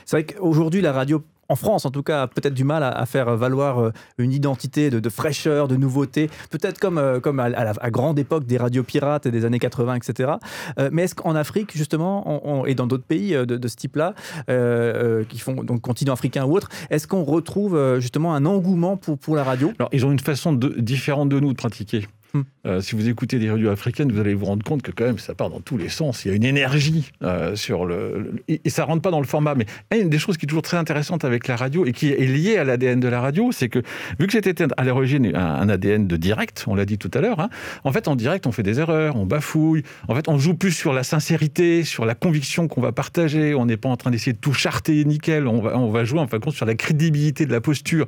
C'est vrai qu'aujourd'hui, la radio en France en tout cas, peut-être du mal à, faire valoir euh, une identité de, fraîcheur, de nouveauté, peut-être comme, euh, à, la grande époque des radios pirates des années 80, etc. Euh, mais est-ce qu'en Afrique, justement, et dans d'autres pays de, ce type-là, qui font donc continent africain ou autre, est-ce qu'on retrouve justement un engouement pour la radio? Alors, ils ont une façon différente de nous de pratiquer. Hmm. Euh, si vous écoutez des radios africaines, vous allez vous rendre compte que quand même ça part dans tous les sens. Il y a une énergie euh, sur le, et, ça rentre pas dans le format. Mais une des choses qui est toujours très intéressante avec la radio et qui est liée à l'ADN de la radio, c'est que vu que c'était à l'origine un, ADN de direct, on l'a dit tout à l'heure. Hein, en fait, en direct, on fait des erreurs, on bafouille. En fait, on joue plus sur la sincérité, sur la conviction qu'on va partager. On n'est pas en train d'essayer de tout charter nickel. On va, on va jouer en fin de compte sur la crédibilité de la posture.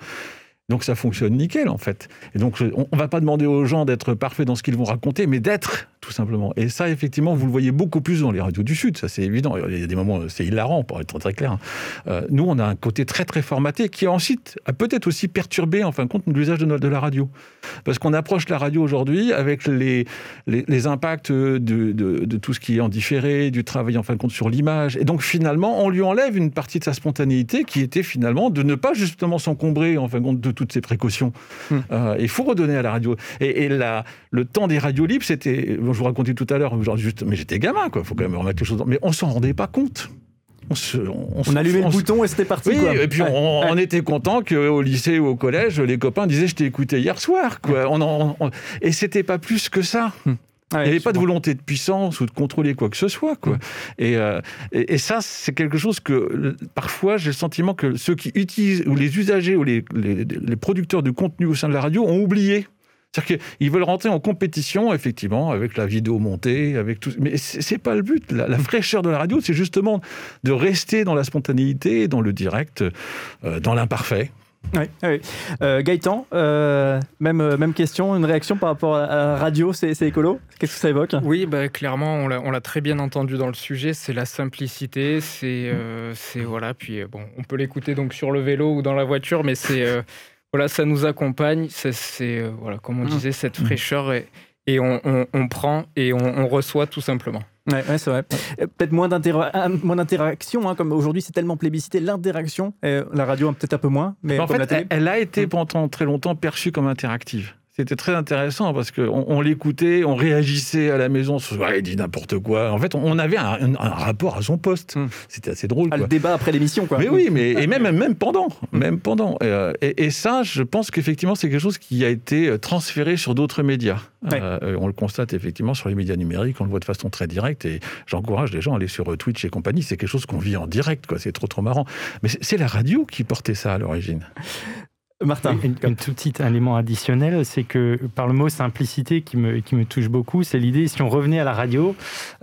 Donc ça fonctionne nickel en fait. Et donc on, ne va pas demander aux gens d'être parfaits dans ce qu'ils vont raconter, mais d'être tout simplement. Et ça effectivement vous le voyez beaucoup plus dans les radios du Sud, ça c'est évident. Il y a des moments c'est hilarant pour être très clair. Hein. Euh, nous on a un côté très très formaté qui ensuite a peut-être aussi perturbé en fin de compte l'usage de, la radio, parce qu'on approche la radio aujourd'hui avec les, les, impacts de, de, de, tout ce qui est en différé, du travail en fin de compte sur l'image, et donc finalement on lui enlève une partie de sa spontanéité qui était finalement de ne pas justement s'encombrer en fin de compte de toutes ces précautions. Hmm. Euh, il faut redonner à la radio. Et, le temps des radios libres, c'était, je vous racontais tout à l'heure, genre juste, mais j'étais gamin, quoi. Il faut quand même remettre les choses. Mais on s'en rendait pas compte. On, se, on, allumait le bouton et c'était parti. Oui, et puis on, était content qu'au lycée ou au collège, les copains disaient je t'ai écouté hier soir. Quoi. On, et c'était pas plus que ça. Hmm. Il n'y avait pas de volonté de puissance ou de contrôler quoi que ce soit. Quoi. Mm. Euh, et, et, ça, c'est quelque chose que parfois j'ai le sentiment que ceux qui utilisent, ou les usagers, ou les, les, producteurs de contenu au sein de la radio ont oublié. C'est-à-dire qu'ils veulent rentrer en compétition, effectivement, avec la vidéo montée, avec tout. Mais c'est pas le but. La, fraîcheur de la radio, c'est justement de rester dans la spontanéité, dans le direct, euh, dans l'imparfait. Oui, oui. Euh, Gaëtan, euh, même, même question, une réaction par rapport à la radio, c'est écolo? Qu'est-ce que ça évoque? Oui, bah, clairement, on l'a très bien entendu dans le sujet, c'est la simplicité, c'est c'est voilà, puis bon, on peut l'écouter donc sur le vélo ou dans la voiture, mais c'est voilà, ça nous accompagne, c'est voilà, comme on mmh. disait, cette fraîcheur et, et on, on, prend et on, on reçoit tout simplement. Ouais, c'est vrai. Euh, peut-être moins d'interaction, hein, comme aujourd'hui c'est tellement plébiscité, l'interaction. La radio, peut-être un peu moins. Mais en fait, elle a été mm. pendant très longtemps perçue comme interactive. C'était très intéressant parce qu'on on, l'écoutait, on réagissait à la maison, il dit n'importe quoi. En fait, on avait un, rapport à son poste. Hmm. C'était assez drôle. Ah, le débat après l'émission, quoi. Mais oui, mais et même, même pendant. Hmm. Même pendant. Euh, et, ça, je pense qu'effectivement, c'est quelque chose qui a été euh, transféré sur d'autres médias. Euh, on le constate effectivement sur les médias numériques, on le voit de façon très directe. Et j'encourage les gens à aller sur Twitch et compagnie. C'est quelque chose qu'on vit en direct, quoi. C'est trop, trop marrant. Mais c'est la radio qui portait ça à l'origine. Martin. Une, tout petit élément additionnel, c'est que par le mot simplicité qui me, qui me touche beaucoup, c'est l'idée, si on revenait à la radio,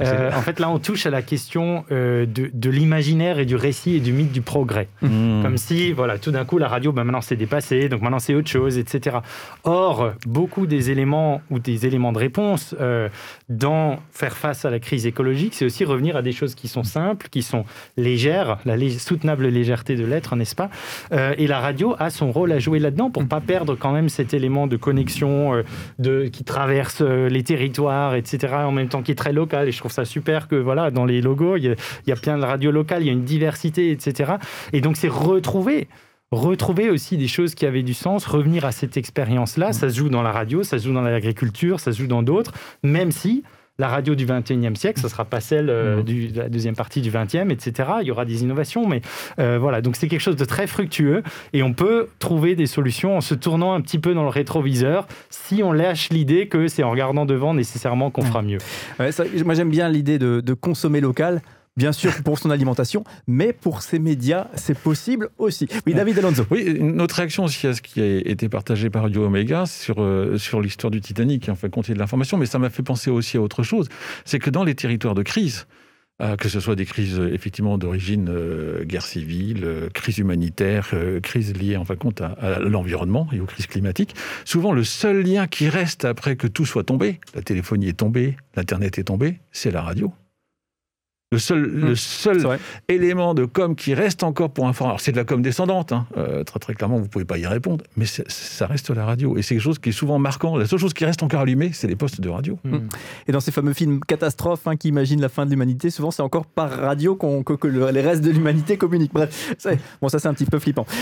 euh, en fait là on touche à la question euh, de, de l'imaginaire et du récit et du mythe du progrès. Mmh. Comme si, voilà, tout d'un coup la radio, ben, maintenant c'est dépassé, donc maintenant c'est autre chose, etc. Or, beaucoup des éléments ou des éléments de réponse euh, dans faire face à la crise écologique, c'est aussi revenir à des choses qui sont simples, qui sont légères, la soutenable légèreté de l'être, n'est-ce pas? Et la radio a son rôle à jouer jouer là-dedans pour pas perdre quand même cet élément de connexion euh, de, qui traverse euh, les territoires, etc. En même temps qui est très local. Et je trouve ça super que voilà, dans les logos, il y, a, plein de radios locales, il y a une diversité, etc. Et donc c'est retrouver retrouver aussi des choses qui avaient du sens, revenir à cette expérience-là. Ça se joue dans la radio, ça se joue dans l'agriculture, ça se joue dans d'autres, même si la radio du 21e siècle, ce ne sera pas celle euh, mmh. de la deuxième partie du 20e, etc. Il y aura des innovations, mais euh, voilà. Donc c'est quelque chose de très fructueux et on peut trouver des solutions en se tournant un petit peu dans le rétroviseur si on lâche l'idée que c'est en regardant devant nécessairement qu'on fera mieux. moi j'aime bien l'idée de consommer local bien sûr pour son alimentation, mais pour ses médias, c'est possible aussi. Oui, David Alonso. Oui, notre réaction aussi à ce qui a été partagé par Radio Omega sur, euh, sur l'histoire du Titanic, en fait, compter de l'information, mais ça m'a fait penser aussi à autre chose, c'est que dans les territoires de crise, euh, que ce soit des crises effectivement d'origine euh, guerre civile, crise humanitaire, crise liée en fin de compte à, à l'environnement et aux crises climatiques, souvent le seul lien qui reste après que tout soit tombé, la téléphonie est tombée, l'internet est tombé, c'est la radio. Le seul, le hmm. seul élément de com qui reste encore pour informer, alors c'est de la com descendante, hein, euh, très très clairement, vous ne pouvez pas y répondre, mais ça reste la radio. Et c'est quelque chose qui est souvent marquant. La seule chose qui reste encore allumée, c'est les postes de radio. Hmm. Et dans ces fameux films catastrophes hein, qui imaginent la fin de l'humanité, souvent c'est encore par radio que, les restes de l'humanité communiquent. Bref, bon, ça c'est un petit peu flippant.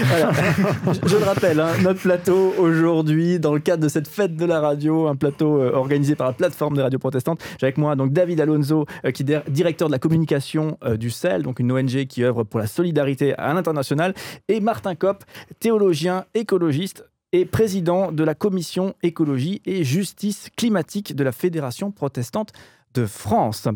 je, le rappelle, hein, notre plateau aujourd'hui, dans le cadre de cette fête de la radio, un plateau euh, organisé par la plateforme des radios protestantes. J'ai avec moi donc David Alonso, euh, qui est directeur de la communauté euh, du CEL, donc une ONG qui œuvre pour la solidarité à l'international, et Martin Kopp, théologien, écologiste et président de la commission écologie et justice climatique de la Fédération protestante de France.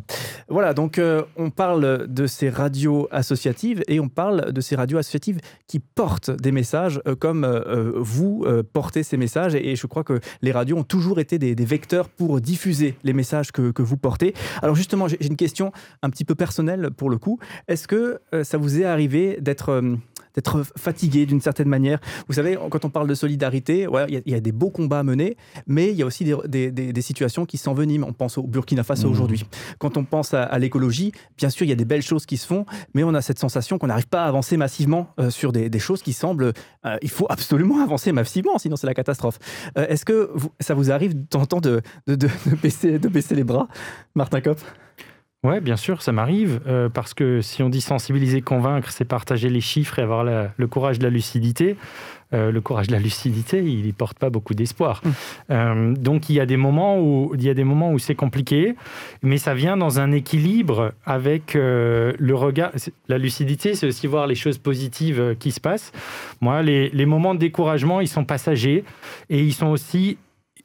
Voilà, donc euh, on parle de ces radios associatives et on parle de ces radios associatives qui portent des messages euh, comme euh, vous portez ces messages et, je crois que les radios ont toujours été des, vecteurs pour diffuser les messages que, que vous portez. Alors justement, j'ai une question un petit peu personnelle pour le coup. Est-ce que ça vous est arrivé d'être d'être fatigué d'une certaine manière. Vous savez, quand on parle de solidarité, il y, a des beaux combats à mener, mais il y a aussi des, situations qui s'enveniment. On pense au Burkina Faso mmh. aujourd'hui. Quand on pense à, l'écologie, bien sûr, il y a des belles choses qui se font, mais on a cette sensation qu'on n'arrive pas à avancer massivement euh, sur des, choses qui semblent... Euh, il faut absolument avancer massivement, sinon c'est la catastrophe. Euh, est-ce que ça vous arrive de temps en temps de, de, baisser, de baisser les bras, Martin Kopp? Oui, bien sûr, ça m'arrive, euh, parce que si on dit sensibiliser, convaincre, c'est partager les chiffres et avoir le courage de la lucidité. Euh, le courage de la lucidité, il ne porte pas beaucoup d'espoir. Hum. Euh, donc il y a des moments où il y a des moments où c'est compliqué, mais ça vient dans un équilibre avec le regard. La lucidité, c'est aussi voir les choses positives qui se passent. Moi, les, les moments de découragement, ils sont passagers et ils sont aussi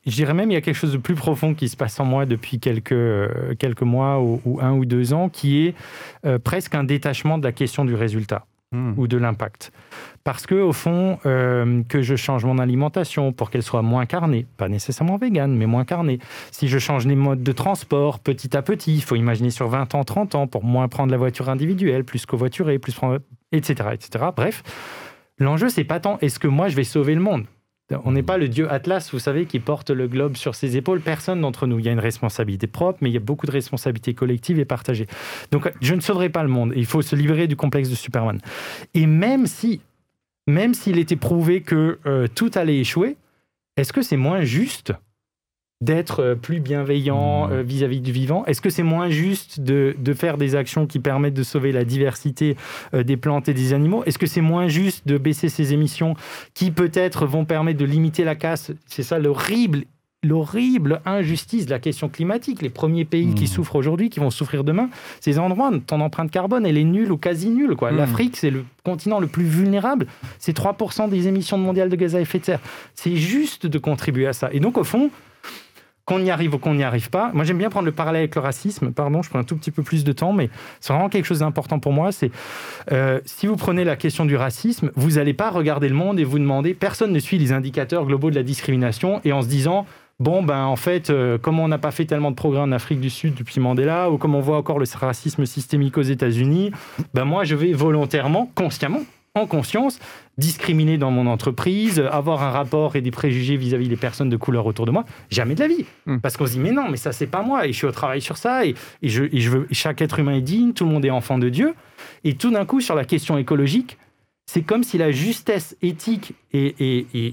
je dirais même il y a quelque chose de plus profond qui se passe en moi depuis quelques, euh, quelques mois ou, un ou deux ans, qui est euh, presque un détachement de la question du résultat hmm. ou de l'impact. Parce que au fond, euh, que je change mon alimentation pour qu'elle soit moins carnée, pas nécessairement végane, mais moins carnée. Si je change les modes de transport petit à petit, il faut imaginer sur 20 ans, 30 ans, pour moins prendre la voiture individuelle, plus covoiturer, plus prendre, etc., etc. Bref, L'enjeu, c'est pas tant est-ce que moi je vais sauver le monde? On n'est pas le dieu Atlas, vous savez, qui porte le globe sur ses épaules. Personne d'entre nous. Il y a une responsabilité propre, mais il y a beaucoup de responsabilités collectives et partagées. Donc, je ne sauverai pas le monde. Il faut se libérer du complexe de Superman. Et même si, même s'il était prouvé que euh, tout allait échouer, est-ce que c'est moins juste d'être euh, plus bienveillant mmh. euh, vis-à-vis du vivant Est-ce que c'est moins juste de, faire des actions qui permettent de sauver la diversité euh, des plantes et des animaux? Est-ce que c'est moins juste de baisser ces émissions qui peut-être vont permettre de limiter la casse? C'est ça l'horrible l'horrible injustice de la question climatique. Les premiers pays qui mmh. souffrent aujourd'hui, qui vont souffrir demain, ces endroits, ton empreinte carbone, elle est nulle ou quasi nulle. Quoi. Mmh. L'Afrique, c'est le continent le plus vulnérable. C'est 3% des émissions mondiales de gaz à effet de serre. C'est juste de contribuer à ça. Et donc, au fond, qu'on y arrive ou qu'on n'y arrive pas. Moi, j'aime bien prendre le parallèle avec le racisme. Pardon, je prends un tout petit peu plus de temps, mais c'est vraiment quelque chose d'important pour moi. C'est euh, si vous prenez la question du racisme, vous n'allez pas regarder le monde et vous demander. Personne ne suit les indicateurs globaux de la discrimination et en se disant. Bon, ben en fait, euh, comme on n'a pas fait tellement de progrès en Afrique du Sud depuis Mandela, ou comme on voit encore le racisme systémique aux États-Unis, ben moi, je vais volontairement, consciemment, en conscience, discriminer dans mon entreprise, avoir un rapport et des préjugés vis-à-vis des personnes de couleur autour de moi. Jamais de la vie. Hmm. Parce qu'on se dit, mais non, mais ça, c'est pas moi. Et je suis au travail sur ça. Et, je, je, veux, chaque être humain est digne, tout le monde est enfant de Dieu. Et tout d'un coup, sur la question écologique, c'est comme si la justesse éthique et,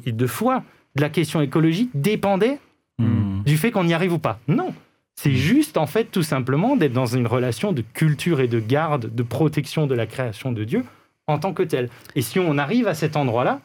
et, de foi de la question écologique dépendait hmm. du fait qu'on y arrive ou pas. Non. C'est juste, en fait, tout simplement d'être dans une relation de culture et de garde, de protection de la création de Dieu en tant que tel. Et si on arrive à cet endroit-là,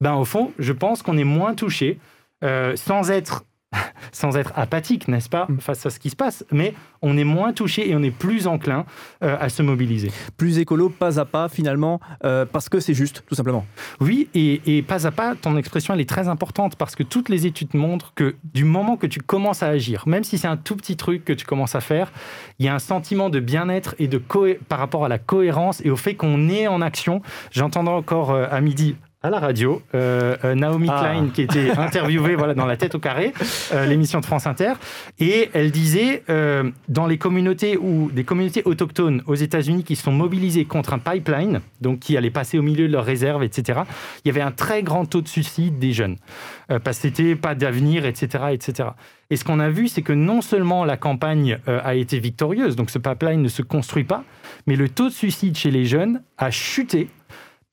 ben au fond, je pense qu'on est moins touché, euh, sans être sans être apathique, n'est-ce pas, mm. face à ce qui se passe, mais on est moins touché et on est plus enclin euh, à se mobiliser. Plus écolo, pas à pas, finalement, euh, parce que c'est juste, tout simplement. Oui, et, pas à pas, ton expression, elle est très importante, parce que toutes les études montrent que du moment que tu commences à agir, même si c'est un tout petit truc que tu commences à faire, il y a un sentiment de bien-être et de par rapport à la cohérence et au fait qu'on est en action. J'entendais encore euh, à midi à la radio, euh, euh, Naomi ah. Klein qui était interviewée voilà, dans La tête au carré, euh, l'émission de France Inter, et elle disait dans les communautés ou des communautés autochtones aux États-Unis qui sont mobilisées contre un pipeline, donc qui allait passer au milieu de leurs réserves, etc. Il y avait un très grand taux de suicide des jeunes parce que c'était pas d'avenir, etc., etc. Et ce qu'on a vu, c'est que non seulement la campagne a été victorieuse, donc ce pipeline ne se construit pas, mais le taux de suicide chez les jeunes a chuté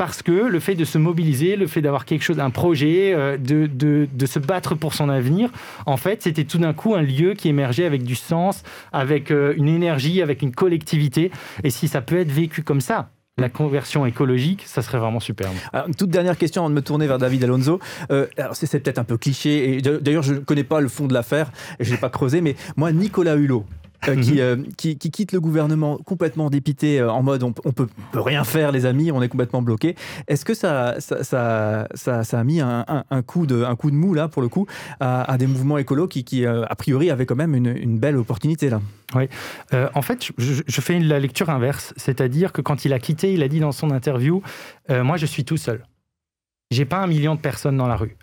parce que le fait de se mobiliser, le fait d'avoir quelque chose, un projet, euh, de, de, se battre pour son avenir, en fait, c'était tout d'un coup un lieu qui émergeait avec du sens, avec euh, une énergie, avec une collectivité. Et si ça peut être vécu comme ça, la conversion écologique, ça serait vraiment superbe. toute dernière question avant de me tourner vers David Alonso. Euh, c'est peut-être un peu cliché, et d'ailleurs je ne connais pas le fond de l'affaire, je ne l'ai pas creusé, mais moi, Nicolas Hulot, euh, mhm. euh, qui, qui, quitte le gouvernement complètement dépité, euh, en mode on, on peut, rien faire, les amis, on est complètement bloqué. Est-ce que ça, ça, ça, ça, a mis un, un, coup de, un coup de mou, là, pour le coup, à, des mouvements écolos qui, qui a priori, avaient quand même une, une belle opportunité, là? Oui. en fait, je, je, fais la lecture inverse, c'est-à-dire que quand il a quitté, il a dit dans son interview Moi, je suis tout seul. J'ai pas un million de personnes dans la rue.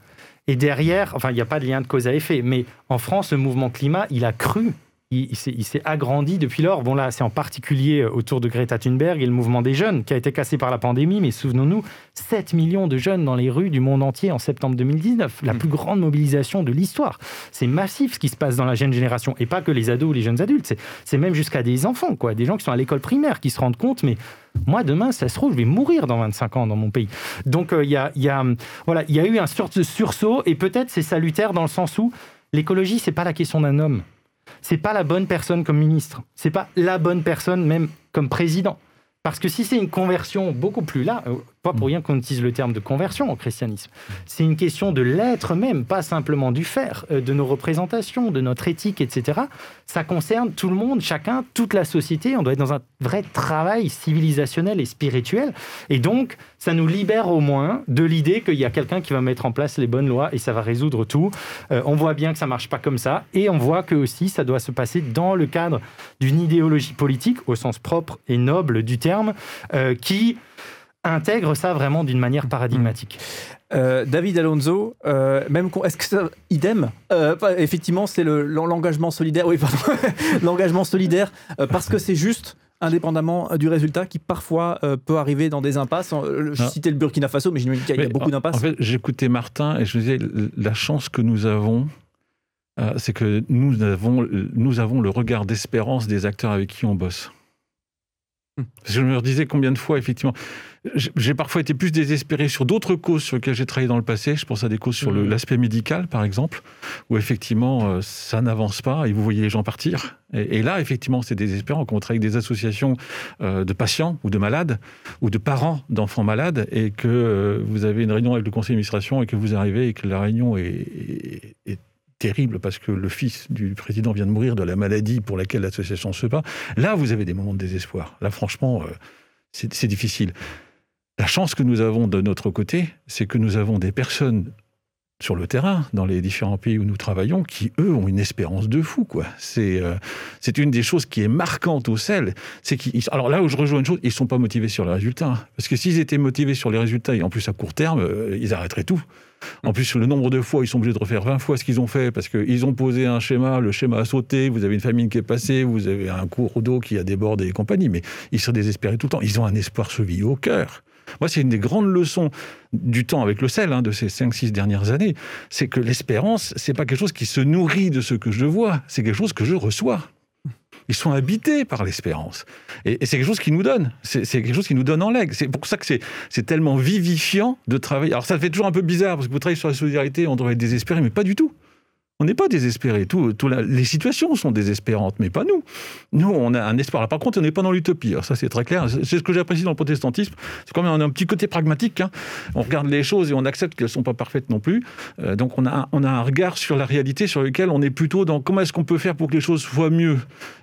Et derrière, enfin, il n'y a pas de lien de cause à effet, mais en France, le mouvement climat, il a cru il, s'est agrandi depuis lors. Bon, là, c'est en particulier euh, autour de Greta Thunberg et le mouvement des jeunes qui a été cassé par la pandémie. Mais souvenons-nous, 7 millions de jeunes dans les rues du monde entier en septembre 2019, la mm. plus grande mobilisation de l'histoire. C'est massif ce qui se passe dans la jeune génération. Et pas que les ados ou les jeunes adultes. C'est même jusqu'à des enfants, quoi. Des gens qui sont à l'école primaire qui se rendent compte, mais moi, demain, ça se trouve, je vais mourir dans 25 ans dans mon pays. Donc, euh, il y, a, y, a, voilà, y a eu un sursaut et peut-être c'est salutaire dans le sens où l'écologie, c'est pas la question d'un homme c'est pas la bonne personne comme ministre. C'est pas la bonne personne même comme président. Parce que si c'est une conversion beaucoup plus là, euh, pas pour rien qu'on utilise le terme de conversion au christianisme, c'est une question de l'être même, pas simplement du faire, euh, de nos représentations, de notre éthique, etc. Ça concerne tout le monde, chacun, toute la société. On doit être dans un vrai travail civilisationnel et spirituel. Et donc, ça nous libère au moins de l'idée qu'il y a quelqu'un qui va mettre en place les bonnes lois et ça va résoudre tout. Euh, on voit bien que ça marche pas comme ça. Et on voit que aussi, ça doit se passer dans le cadre d'une idéologie politique, au sens propre et noble du terme euh, qui intègre ça vraiment d'une manière paradigmatique. Euh, David Alonso, euh, même est-ce que ça, idem Effectivement, c'est l'engagement solidaire. Oui, pardon, l'engagement solidaire parce que c'est juste. indépendamment du résultat qui parfois peut arriver dans des impasses. Je citais le Burkina Faso, mais j'imagine qu'il y a beaucoup d'impasses. En fait, j'écoutais Martin et je me disais, la chance que nous avons, c'est que nous avons, nous avons le regard d'espérance des acteurs avec qui on bosse. Je me disais combien de fois, effectivement, j'ai parfois été plus désespéré sur d'autres causes sur lesquelles j'ai travaillé dans le passé. Je pense à des causes sur mmh. l'aspect médical, par exemple, où effectivement, euh, ça n'avance pas et vous voyez les gens partir. Et, là, effectivement, c'est désespérant quand on travaille avec des associations euh, de patients ou de malades ou de parents d'enfants malades et que euh, vous avez une réunion avec le conseil d'administration et que vous arrivez et que la réunion est, est terrible parce que le fils du président vient de mourir de la maladie pour laquelle l'association se bat. Là, vous avez des moments de désespoir. Là, franchement, c'est difficile. La chance que nous avons de notre côté, c'est que nous avons des personnes sur le terrain, dans les différents pays où nous travaillons, qui, eux, ont une espérance de fou. quoi. C'est euh, c'est une des choses qui est marquante au sel. C'est qu'ils, alors là où je rejoins une chose, ils ne sont pas motivés sur les résultats. Hein. Parce que s'ils étaient motivés sur les résultats, et en plus à court terme, euh, ils arrêteraient tout. En plus, le nombre de fois, ils sont obligés de refaire 20 fois ce qu'ils ont fait parce qu'ils ont posé un schéma, le schéma a sauté, vous avez une famine qui est passée, vous avez un cours d'eau qui a débordé et compagnie, mais ils sont désespérés tout le temps. Ils ont un espoir vie au cœur. Moi, c'est une des grandes leçons du temps avec le sel, hein, de ces 5-6 dernières années, c'est que l'espérance, c'est pas quelque chose qui se nourrit de ce que je vois, c'est quelque chose que je reçois. Ils sont habités par l'espérance. Et, c'est quelque chose qui nous donne. C'est quelque chose qui nous donne en legs. C'est pour ça que c'est tellement vivifiant de travailler. Alors ça fait toujours un peu bizarre, parce que vous travaillez sur la solidarité, on devrait être désespéré, mais pas du tout. On n'est pas désespéré. Tout, les situations sont désespérantes, mais pas nous. Nous, on a un espoir. par contre, on n'est pas dans l'utopie. Ça, c'est très clair. C'est ce que j'apprécie dans le protestantisme. C'est quand même a un petit côté pragmatique. Hein. On regarde les choses et on accepte qu'elles ne sont pas parfaites non plus. Euh, donc, on a, on a un regard sur la réalité sur lequel on est plutôt dans comment est-ce qu'on peut faire pour que les choses soient mieux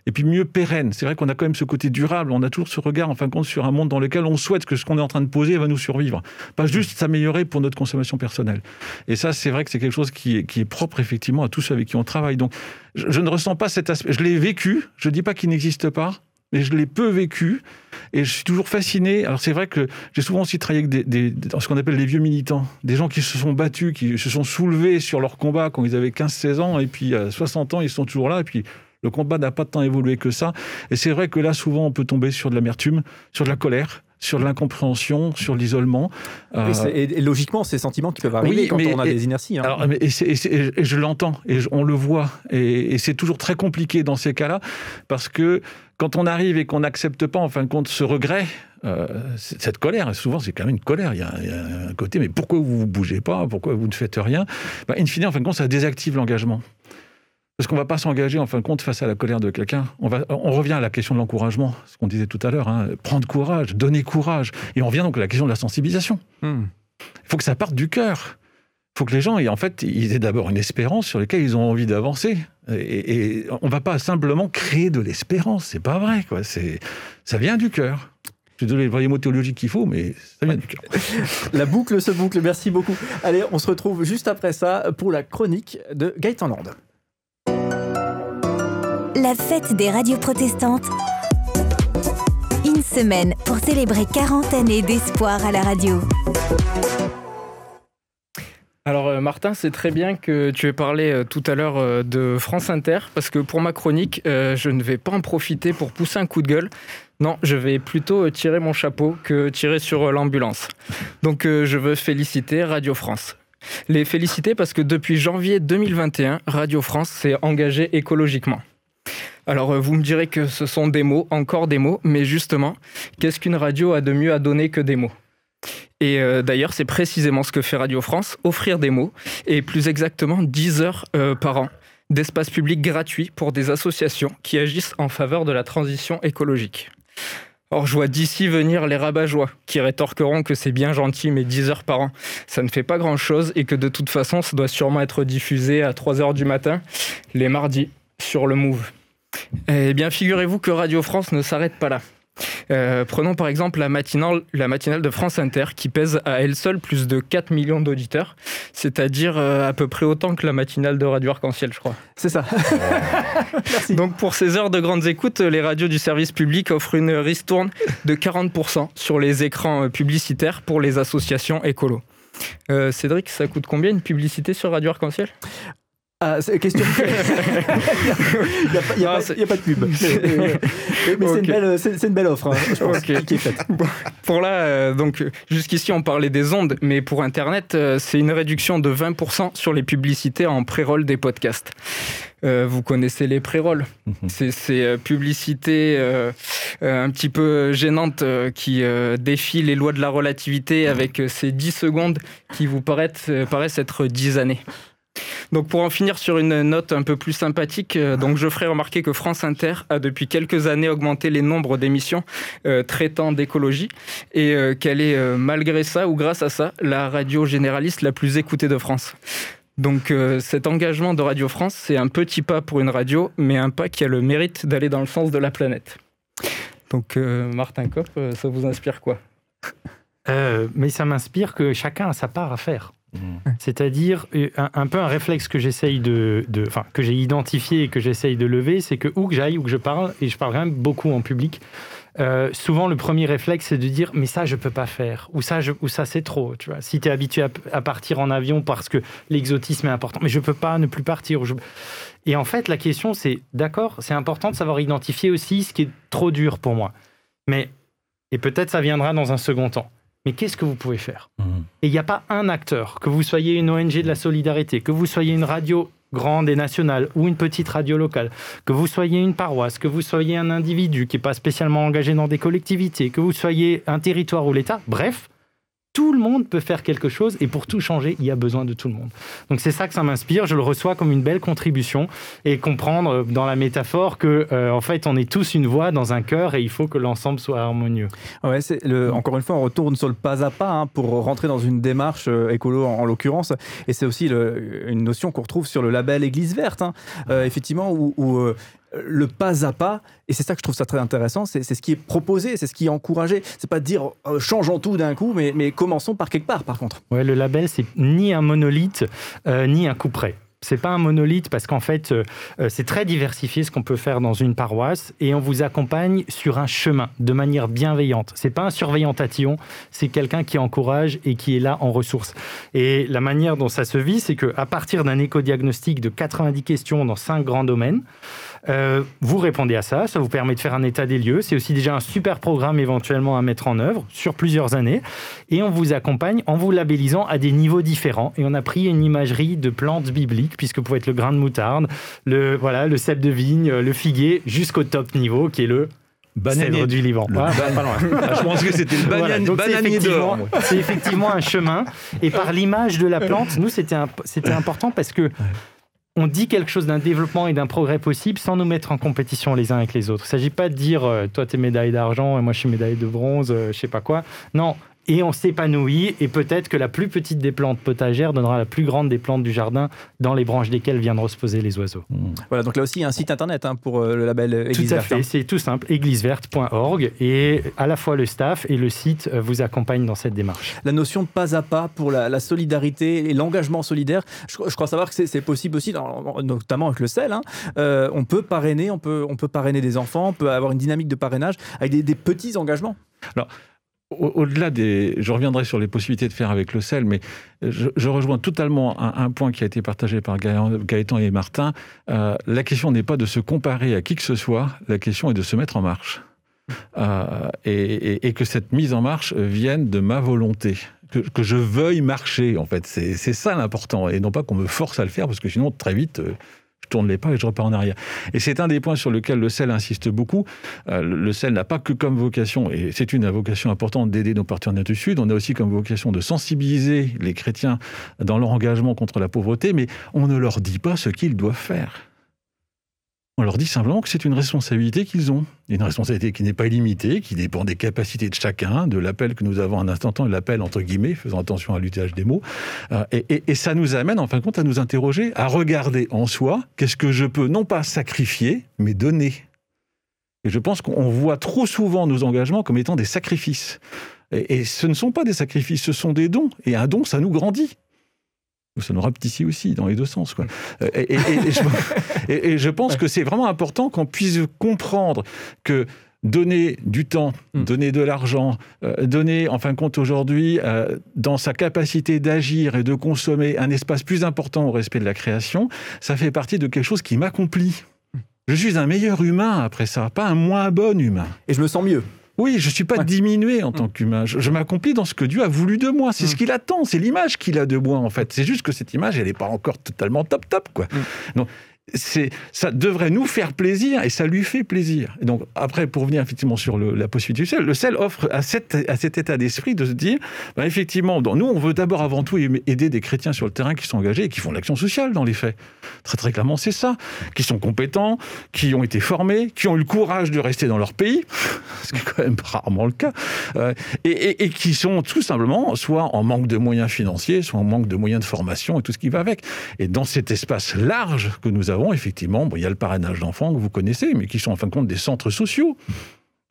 et puis mieux pérennes. C'est vrai qu'on a quand même ce côté durable. On a toujours ce regard, en fin de compte, sur un monde dans lequel on souhaite que ce qu'on est en train de poser va nous survivre. Pas juste s'améliorer pour notre consommation personnelle. Et ça, c'est vrai que c'est quelque chose qui est, qui est propre, effectivement, tous ceux avec qui on travaille. Donc, je, ne ressens pas cet aspect. Je l'ai vécu. Je ne dis pas qu'il n'existe pas, mais je l'ai peu vécu. Et je suis toujours fasciné. Alors, c'est vrai que j'ai souvent aussi travaillé avec des, ce qu'on appelle les vieux militants. Des gens qui se sont battus, qui se sont soulevés sur leur combat quand ils avaient 15-16 ans. Et puis, à 60 ans, ils sont toujours là. Et puis, le combat n'a pas tant évolué que ça. Et c'est vrai que là, souvent, on peut tomber sur de l'amertume, sur de la colère sur l'incompréhension, sur l'isolement. Euh, et, logiquement, ces sentiments qui peuvent arriver quand on a des inerties. Hein. et, je l'entends, et on le voit. Et, c'est toujours très compliqué dans ces cas-là, parce que quand on arrive et qu'on n'accepte pas, en fin de compte, ce regret, euh, cette colère, souvent c'est quand même une colère, il y, a, un côté, mais pourquoi vous ne bougez pas, pourquoi vous ne faites rien bah, In fine, en fin de compte, ça désactive l'engagement. Parce qu'on ne va pas s'engager en fin de compte face à la colère de quelqu'un. On, on revient à la question de l'encouragement, ce qu'on disait tout à l'heure. Hein. prendre courage, donner courage. Et on revient donc à la question de la sensibilisation. Hmm. Il faut que ça parte du cœur. Il faut que les gens, en fait, ils aient d'abord une espérance sur laquelle ils ont envie d'avancer. Et, on ne va pas simplement créer de l'espérance. C'est pas vrai. Quoi. Ça vient du cœur. Je suis désolé, les mots théologiques qu'il faut, mais ça vient du cœur. La boucle se boucle, merci beaucoup. Allez, on se retrouve juste après ça pour la chronique de Gaëtan Land la fête des radios protestantes. Une semaine pour célébrer 40 années d'espoir à la radio. Alors euh, Martin, c'est très bien que tu aies parlé euh, tout à l'heure euh, de France Inter, parce que pour ma chronique, je ne vais pas en profiter pour pousser un coup de gueule. Non, je vais plutôt tirer mon chapeau que tirer sur l'ambulance. Donc je veux féliciter Radio France. Les féliciter parce que depuis janvier 2021, Radio France s'est engagée écologiquement. Alors euh, vous me direz que ce sont des mots, encore des mots, mais justement, qu'est-ce qu'une radio a de mieux à donner que des mots? Et euh, d'ailleurs, c'est précisément ce que fait Radio France, offrir des mots, et plus exactement 10 heures euh, par an d'espace public gratuit pour des associations qui agissent en faveur de la transition écologique. Or, je vois d'ici venir les rabat-joie qui rétorqueront que c'est bien gentil, mais 10 heures par an, ça ne fait pas grand-chose et que de toute façon, ça doit sûrement être diffusé à 3 heures du matin, les mardis, sur le Move. Eh bien, figurez-vous que Radio France ne s'arrête pas là. Euh, prenons par exemple la matinale, la matinale de France Inter qui pèse à elle seule plus de 4 millions d'auditeurs, c'est-à-dire euh, à peu près autant que la matinale de Radio Arc-en-Ciel, je crois. C'est ça. Donc pour ces heures de grandes écoutes, les radios du service public offrent une ristourne de 40% sur les écrans euh, publicitaires pour les associations écolo. Cédric, ça coûte combien une publicité sur Radio Arc-en-Ciel? Ah, c'est question. Il n'y a, a, pas de pub. Mais c'est une, belle offre, hein, je pense, qui est faite. Pour là, euh, donc jusqu'ici on parlait des ondes, mais pour Internet, euh, c'est une réduction de 20% sur les publicités en pré-roll des podcasts. Euh, vous connaissez les pré-rolls, c'est ces publicités un petit peu gênantes qui défient les lois de la relativité avec ces 10 secondes qui vous paraissent, paraissent être 10 années. Donc pour en finir sur une note un peu plus sympathique, euh, donc je ferai remarquer que France Inter a depuis quelques années augmenté les nombres d'émissions euh, traitant d'écologie et euh, qu'elle est malgré ça ou grâce à ça la radio généraliste la plus écoutée de France. Donc cet engagement de Radio France, c'est un petit pas pour une radio, mais un pas qui a le mérite d'aller dans le sens de la planète. Donc Martin Kopp, ça vous inspire quoi? Mais ça m'inspire que chacun a sa part à faire. C'est-à-dire euh, un, peu un réflexe que j'essaye de, que j'ai identifié et que j'essaye de lever, c'est que où que j'aille, où que je parle, et je parle quand même beaucoup en public, euh, souvent le premier réflexe c'est de dire mais ça je peux pas faire ou ça ou ça c'est trop tu vois. Si tu es habitué à, partir en avion parce que l'exotisme est important mais je peux pas ne plus partir et en fait la question c'est d'accord c'est important de savoir identifier aussi ce qui est trop dur pour moi. Mais et peut-être ça viendra dans un second temps mais qu'est-ce que vous pouvez faire mmh. Et il n'y a pas un acteur, que vous soyez une ONG de la solidarité, que vous soyez une radio grande et nationale ou une petite radio locale, que vous soyez une paroisse, que vous soyez un individu qui n'est pas spécialement engagé dans des collectivités, que vous soyez un territoire ou l'État, bref, tout le monde peut faire quelque chose et pour tout changer, il y a besoin de tout le monde. Donc c'est ça que ça m'inspire. Je le reçois comme une belle contribution et comprendre euh, dans la métaphore que euh, en fait on est tous une voix dans un cœur et il faut que l'ensemble soit harmonieux. Ouais, c'est encore une fois, on retourne sur le pas à pas hein, pour rentrer dans une démarche euh, écolo en, l'occurrence. Et c'est aussi une notion qu'on retrouve sur le label Église verte, hein. effectivement, où, où le pas à pas, et c'est ça que je trouve ça très intéressant, c'est ce qui est proposé, c'est ce qui est encouragé. C'est pas de dire euh, changeons tout d'un coup, mais, commençons par quelque part, par contre. Ouais, le label, c'est ni un monolithe, euh, ni un coup près c'est pas un monolithe parce qu'en fait, euh, c'est très diversifié ce qu'on peut faire dans une paroisse et on vous accompagne sur un chemin de manière bienveillante. C'est pas un surveillant tatillon, c'est quelqu'un qui encourage et qui est là en ressources. Et la manière dont ça se vit, c'est qu'à partir d'un éco-diagnostic de 90 questions dans cinq grands domaines, euh, vous répondez à ça, ça vous permet de faire un état des lieux. C'est aussi déjà un super programme éventuellement à mettre en œuvre sur plusieurs années. Et on vous accompagne en vous labellisant à des niveaux différents. Et on a pris une imagerie de plantes bibliques, puisque vous pouvez être le grain de moutarde, le, voilà, le cèpe de vigne, le figuier, jusqu'au top niveau, qui est le Bananier du Liban. Ah, je pense que c'était le bananier, d'or. C'est effectivement un chemin. Et par l'image de la plante, nous, c'était important parce que on dit quelque chose d'un développement et d'un progrès possible sans nous mettre en compétition les uns avec les autres. Il ne s'agit pas de dire euh, toi, tu es médaille d'argent et moi, je suis médaille de bronze, euh, je sais pas quoi. Non, et on s'épanouit et peut-être que la plus petite des plantes potagères donnera la plus grande des plantes du jardin dans les branches desquelles viennent reposer les oiseaux. Mmh. Voilà, donc là aussi, il y a un site internet hein, pour euh, le label Église Tout à fait, hein. c'est tout simple, égliseverte.org et à la fois le staff et le site euh, vous accompagnent dans cette démarche. La notion de pas à pas pour la, solidarité et l'engagement solidaire, je, crois savoir que c'est possible aussi, notamment avec le sel. Hein. Euh, on peut parrainer, on peut, on peut parrainer des enfants, on peut avoir une dynamique de parrainage avec des, des petits engagements. Alors, au-delà des. Je reviendrai sur les possibilités de faire avec le sel, mais je, rejoins totalement un, point qui a été partagé par Gaëtan et Martin. Euh, la question n'est pas de se comparer à qui que ce soit, la question est de se mettre en marche. Euh, et, que cette mise en marche vienne de ma volonté. Que, je veuille marcher, en fait. C'est ça l'important. Et non pas qu'on me force à le faire, parce que sinon, très vite, euh, je tourne les pas et je repars en arrière. Et c'est un des points sur lequel le sel insiste beaucoup. Euh, le sel n'a pas que comme vocation, et c'est une vocation importante d'aider nos partenaires du Sud, on a aussi comme vocation de sensibiliser les chrétiens dans leur engagement contre la pauvreté, mais on ne leur dit pas ce qu'ils doivent faire. On leur dit simplement que c'est une responsabilité qu'ils ont. Une responsabilité qui n'est pas illimitée, qui dépend des capacités de chacun, de l'appel que nous avons un instant temps, l'appel entre guillemets, faisant attention à l'usage des mots. Euh, et, ça nous amène en fin de compte à nous interroger, à regarder en soi, qu'est-ce que je peux non pas sacrifier, mais donner. Et je pense qu'on voit trop souvent nos engagements comme étant des sacrifices. et ce ne sont pas des sacrifices, ce sont des dons. Et un don, ça nous grandit ça nous ici aussi, dans les deux sens. Quoi. Euh, et, je, pense que c'est vraiment important qu'on puisse comprendre que donner du temps, hmm. donner de l'argent, euh, donner, en fin de compte, aujourd'hui, euh, dans sa capacité d'agir et de consommer un espace plus important au respect de la création, ça fait partie de quelque chose qui m'accomplit. Je suis un meilleur humain après ça, pas un moins bon humain. Et je me sens mieux. Oui, je ne suis pas diminué en tant mm. qu'humain. Je, m'accomplis dans ce que Dieu a voulu de moi. C'est ce mm. qu'il attend. C'est l'image qu'il a de moi, en fait. C'est juste que cette image, elle n'est pas encore totalement top, top, quoi. Mm ça devrait nous faire plaisir et ça lui fait plaisir. Et donc, après, pour revenir effectivement sur la possibilité du sel, le sel offre à, cet état d'esprit de se dire, bah, effectivement, nous, on veut d'abord avant tout aider des chrétiens sur le terrain qui sont engagés et qui font l'action sociale dans les faits. Très, très clairement, c'est ça. Qui sont compétents, qui ont été formés, qui ont eu le courage de rester dans leur pays, ce qui est quand même rarement le cas, euh, et, qui sont tout simplement soit en manque de moyens financiers, soit en manque de moyens de formation et tout ce qui va avec. Et dans cet espace large que nous avons, effectivement, bon, il y a le parrainage d'enfants que vous connaissez, mais qui sont en fin de compte des centres sociaux.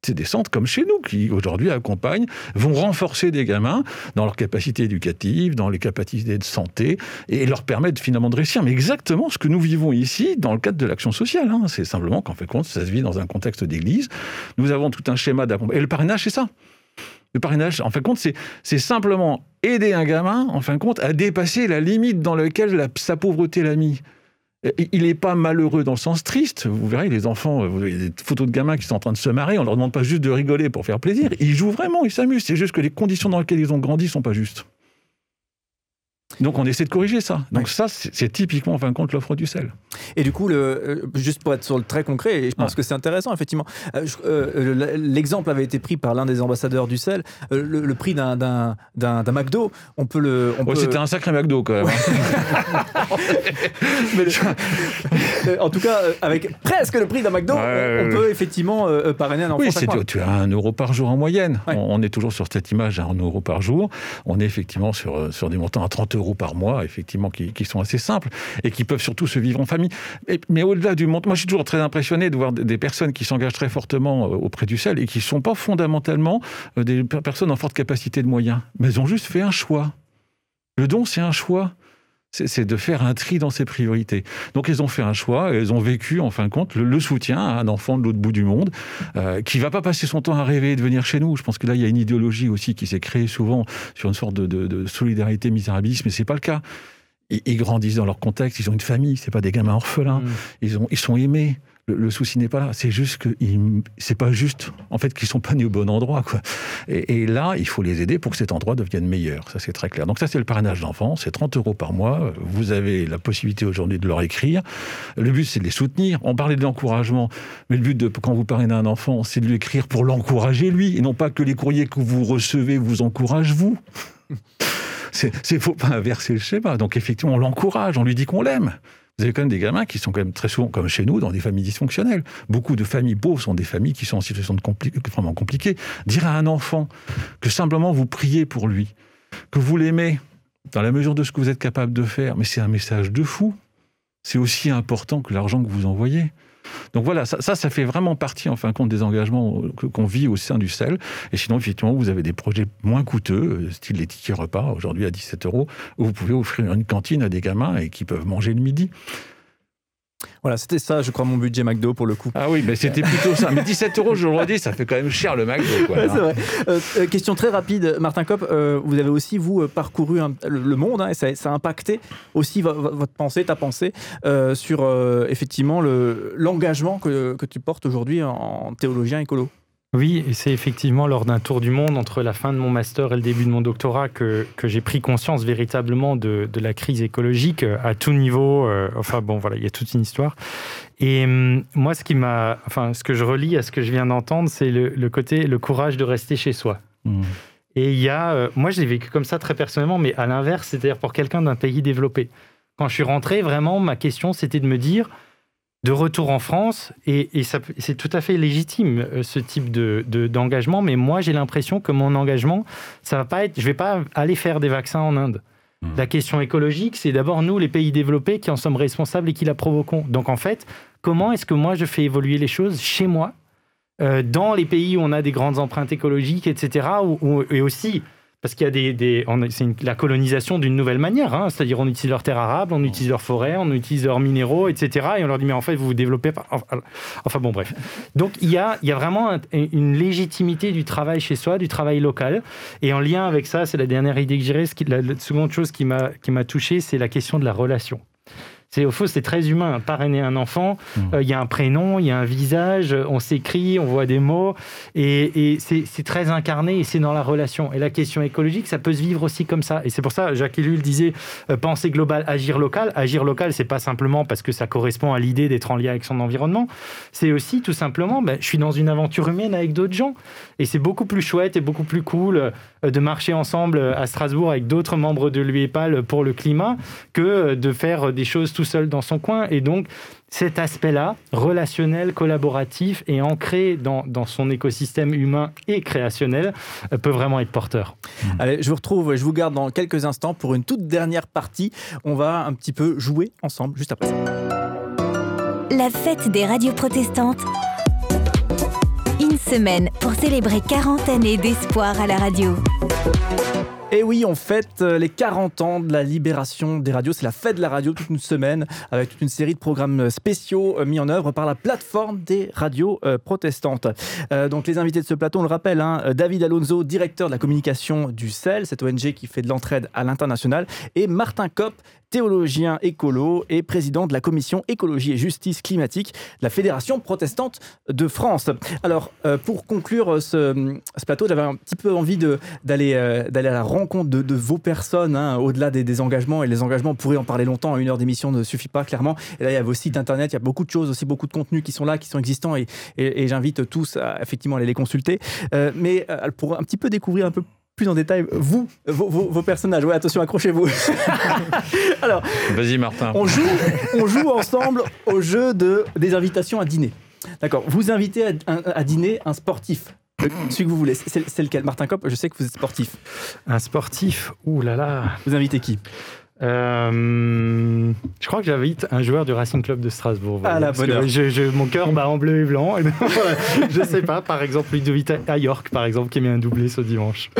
C'est des centres comme chez nous qui aujourd'hui accompagnent, vont renforcer des gamins dans leurs capacités éducatives, dans les capacités de santé et leur permettre finalement de réussir. Mais exactement ce que nous vivons ici dans le cadre de l'action sociale. Hein. C'est simplement qu'en fait compte, ça se vit dans un contexte d'église. Nous avons tout un schéma d'accompagnement. Et le parrainage, c'est ça. Le parrainage, en fin de compte, c'est simplement aider un gamin, en fin de compte, à dépasser la limite dans laquelle sa pauvreté l'a mis. Il n'est pas malheureux dans le sens triste. Vous verrez, les enfants, vous voyez des photos de gamins qui sont en train de se marrer, on leur demande pas juste de rigoler pour faire plaisir. Ils jouent vraiment, ils s'amusent. C'est juste que les conditions dans lesquelles ils ont grandi sont pas justes. Donc on essaie de corriger ça. Donc ça, c'est typiquement, en fin de compte, l'offre du sel. Et du coup, le, euh, juste pour être sur le très concret, et je pense que c'est intéressant, effectivement, euh, euh, l'exemple avait été pris par l'un des ambassadeurs du sel, le, prix d'un McDo, on peut le... Oh, c'était un sacré McDo quand même. Hein. en tout cas, avec presque le prix d'un McDo, on, peut effectivement parrainer un enfant. Oui, tu, tu, as un euro par jour en moyenne. On, est toujours sur cette image à un euro par jour. On est effectivement sur, sur des montants à 30 euros par mois, effectivement, qui, sont assez simples et qui peuvent surtout se vivre en famille. mais au-delà du montant, moi je suis toujours très impressionné de voir des personnes qui s'engagent très fortement euh, auprès du sel et qui ne sont pas fondamentalement euh, des personnes en forte capacité de moyens, mais elles ont juste fait un choix. Le don, c'est un choix c'est de faire un tri dans ses priorités. Donc, elles ont fait un choix, elles ont vécu, en fin de compte, le, soutien à un enfant de l'autre bout du monde, euh, qui va pas passer son temps à rêver de venir chez nous. Je pense que là, il y a une idéologie aussi qui s'est créée souvent sur une sorte de, solidarité misérabilisme, mais c'est pas le cas. Ils, grandissent dans leur contexte, ils ont une famille, c'est pas des gamins orphelins, mmh. ils, ont, ils sont aimés le, souci n'est pas là. C'est juste que c'est pas juste, en fait, qu'ils sont pas nés au bon endroit, quoi. Et, là, il faut les aider pour que cet endroit devienne meilleur. Ça, c'est très clair. Donc ça, c'est le parrainage d'enfants. C'est 30 euros par mois. Vous avez la possibilité aujourd'hui de leur écrire. Le but, c'est de les soutenir. On parlait de l'encouragement, mais le but de quand vous parrainez un enfant, c'est de lui écrire pour l'encourager lui, et non pas que les courriers que vous recevez vous encouragent vous. c'est faut pas inverser le schéma. Donc effectivement, on l'encourage, on lui dit qu'on l'aime vous avez quand même des gamins qui sont quand même très souvent, comme chez nous, dans des familles dysfonctionnelles. Beaucoup de familles pauvres sont des familles qui sont en situation de compliquée. Dire à un enfant que simplement vous priez pour lui, que vous l'aimez dans la mesure de ce que vous êtes capable de faire, mais c'est un message de fou. C'est aussi important que l'argent que vous envoyez. Donc voilà, ça, ça, fait vraiment partie, en fin de compte, des engagements qu'on vit au sein du CEL. Et sinon, effectivement, vous avez des projets moins coûteux, euh, style les tickets repas, aujourd'hui à 17 euros, où vous pouvez offrir une cantine à des gamins et qui peuvent manger le midi. Voilà, c'était ça, je crois, mon budget McDo pour le coup. Ah oui, mais c'était plutôt ça. Mais 17 euros, je le redis, ça fait quand même cher le McDo. vrai. Euh, euh, question très rapide, Martin Kopp, euh, vous avez aussi, vous, parcouru le, monde hein, et ça, a impacté aussi votre pensée, ta pensée, sur effectivement l'engagement que, que, tu portes aujourd'hui en théologien écolo. Oui, c'est effectivement lors d'un tour du monde entre la fin de mon master et le début de mon doctorat que, que j'ai pris conscience véritablement de, de, la crise écologique euh, à tout niveau. Euh, enfin bon, voilà, il y a toute une histoire. Et hum, moi, ce qui m'a, enfin, ce que je relis à ce que je viens d'entendre, c'est le, le, côté, le courage de rester chez soi. Mmh. Et il y a, euh, moi, je l'ai vécu comme ça très personnellement, mais à l'inverse, c'est-à-dire pour quelqu'un d'un pays développé. Quand je suis rentré, vraiment, ma question, c'était de me dire de retour en France, et, c'est tout à fait légitime euh, ce type de, d'engagement, mais moi j'ai l'impression que mon engagement, ça va pas être, je vais pas aller faire des vaccins en Inde. Mmh. La question écologique, c'est d'abord nous, les pays développés, qui en sommes responsables et qui la provoquons. Donc en fait, comment est-ce que moi je fais évoluer les choses chez moi, euh, dans les pays où on a des grandes empreintes écologiques, etc., et aussi parce qu'il y a des, c'est la colonisation d'une nouvelle manière, hein. c'est-à-dire on utilise leurs terres arables, on utilise leurs forêts, on utilise leurs minéraux, etc. Et on leur dit mais en fait vous vous développez pas. Enfin bon bref. Donc il y a, il y a vraiment une légitimité du travail chez soi, du travail local. Et en lien avec ça, c'est la dernière idée que j'irai. La, la seconde chose qui m'a qui m'a touché, c'est la question de la relation. C'est au fond, c'est très humain. Parrainer un enfant, mmh. euh, il y a un prénom, il y a un visage, on s'écrit, on voit des mots, et, et c'est très incarné et c'est dans la relation. Et la question écologique, ça peut se vivre aussi comme ça. Et c'est pour ça, Jacques Ellul disait euh, penser global, agir local. Agir local, c'est pas simplement parce que ça correspond à l'idée d'être en lien avec son environnement. C'est aussi tout simplement, ben, je suis dans une aventure humaine avec d'autres gens, et c'est beaucoup plus chouette et beaucoup plus cool euh, de marcher ensemble à Strasbourg avec d'autres membres de l'UEPAL pour le climat que de faire des choses tout seul dans son coin. Et donc, cet aspect-là, relationnel, collaboratif et ancré dans, son écosystème humain et créationnel, euh, peut vraiment être porteur. Mmh. Allez, je vous retrouve, je vous garde dans quelques instants pour une toute dernière partie. On va un petit peu jouer ensemble juste après ça. La fête des radios protestantes. Une semaine pour célébrer 40 années d'espoir à la radio. Et oui, on fête euh, les 40 ans de la libération des radios. C'est la fête de la radio toute une semaine avec toute une série de programmes spéciaux euh, mis en œuvre par la plateforme des radios euh, protestantes. donc les invités de ce plateau, on le rappelle, hein, David Alonso, directeur de la communication du CEL, cette ONG qui fait de l'entraide à l'international, et Martin Kopp, théologien écolo et président de la commission écologie et justice climatique de la Fédération protestante de France. Alors, euh, pour conclure ce, plateau, j'avais un petit peu envie d'aller euh, d'aller à la rencontre de, vos personnes, hein, au-delà des, engagements. Et les engagements, on pourrait en parler longtemps, une heure d'émission ne suffit pas, clairement. Et là, il y a vos sites internet, il y a beaucoup de choses, aussi beaucoup de contenus qui sont là, qui sont existants, et, j'invite tous à effectivement aller les consulter. Euh, mais pour un petit peu découvrir un peu plus en détail vous, vos, personnages. Ouais, attention, accrochez-vous. Alors, vas-y Martin. On joue, on joue ensemble au jeu de des invitations à dîner. D'accord. Vous invitez à, dîner un sportif. Celui que vous voulez, c'est lequel? Martin Kopp, je sais que vous êtes sportif. Un sportif? Ouh là là Vous invitez qui? Euh, je crois que j'invite un joueur du Racing Club de Strasbourg. Ah la bonne je, Mon cœur bat en bleu et blanc. je sais pas, par exemple, Ludovic à York, par exemple, qui a mis un doublé ce dimanche.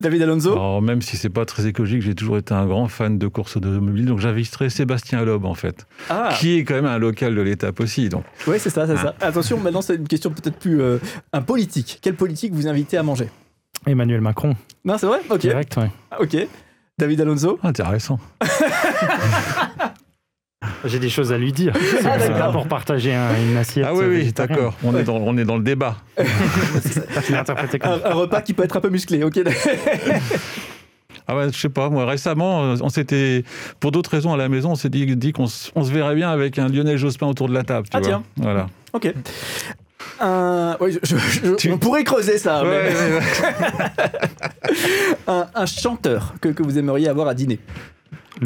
David Alonso? Alors, Même si c'est pas très écologique, j'ai toujours été un grand fan de course automobile, donc j'inviterai Sébastien Loeb en fait, ah. qui est quand même un local de l'étape aussi. Donc. Oui, c'est ça, c'est ça. Ah. Attention, maintenant c'est une question peut-être plus euh, un politique. Quel politique vous invitez à manger? Emmanuel Macron. Non, c'est vrai? Ok. Direct, oui. Ah, ok. David Alonso Intéressant. J'ai des choses à lui dire. Ah, pour partager une assiette. Ah oui, oui, d'accord. On, est dans, on est dans le débat. un, un, repas qui peut être un peu musclé, ok ah ouais, je sais pas, moi récemment, on s'était, pour d'autres raisons à la maison, on s'est dit, dit qu'on se verrait bien avec un Lionel Jospin autour de la table. Tu ah tiens. Voilà. Ok. On pourrait creuser ça. un, chanteur que, que, vous aimeriez avoir à dîner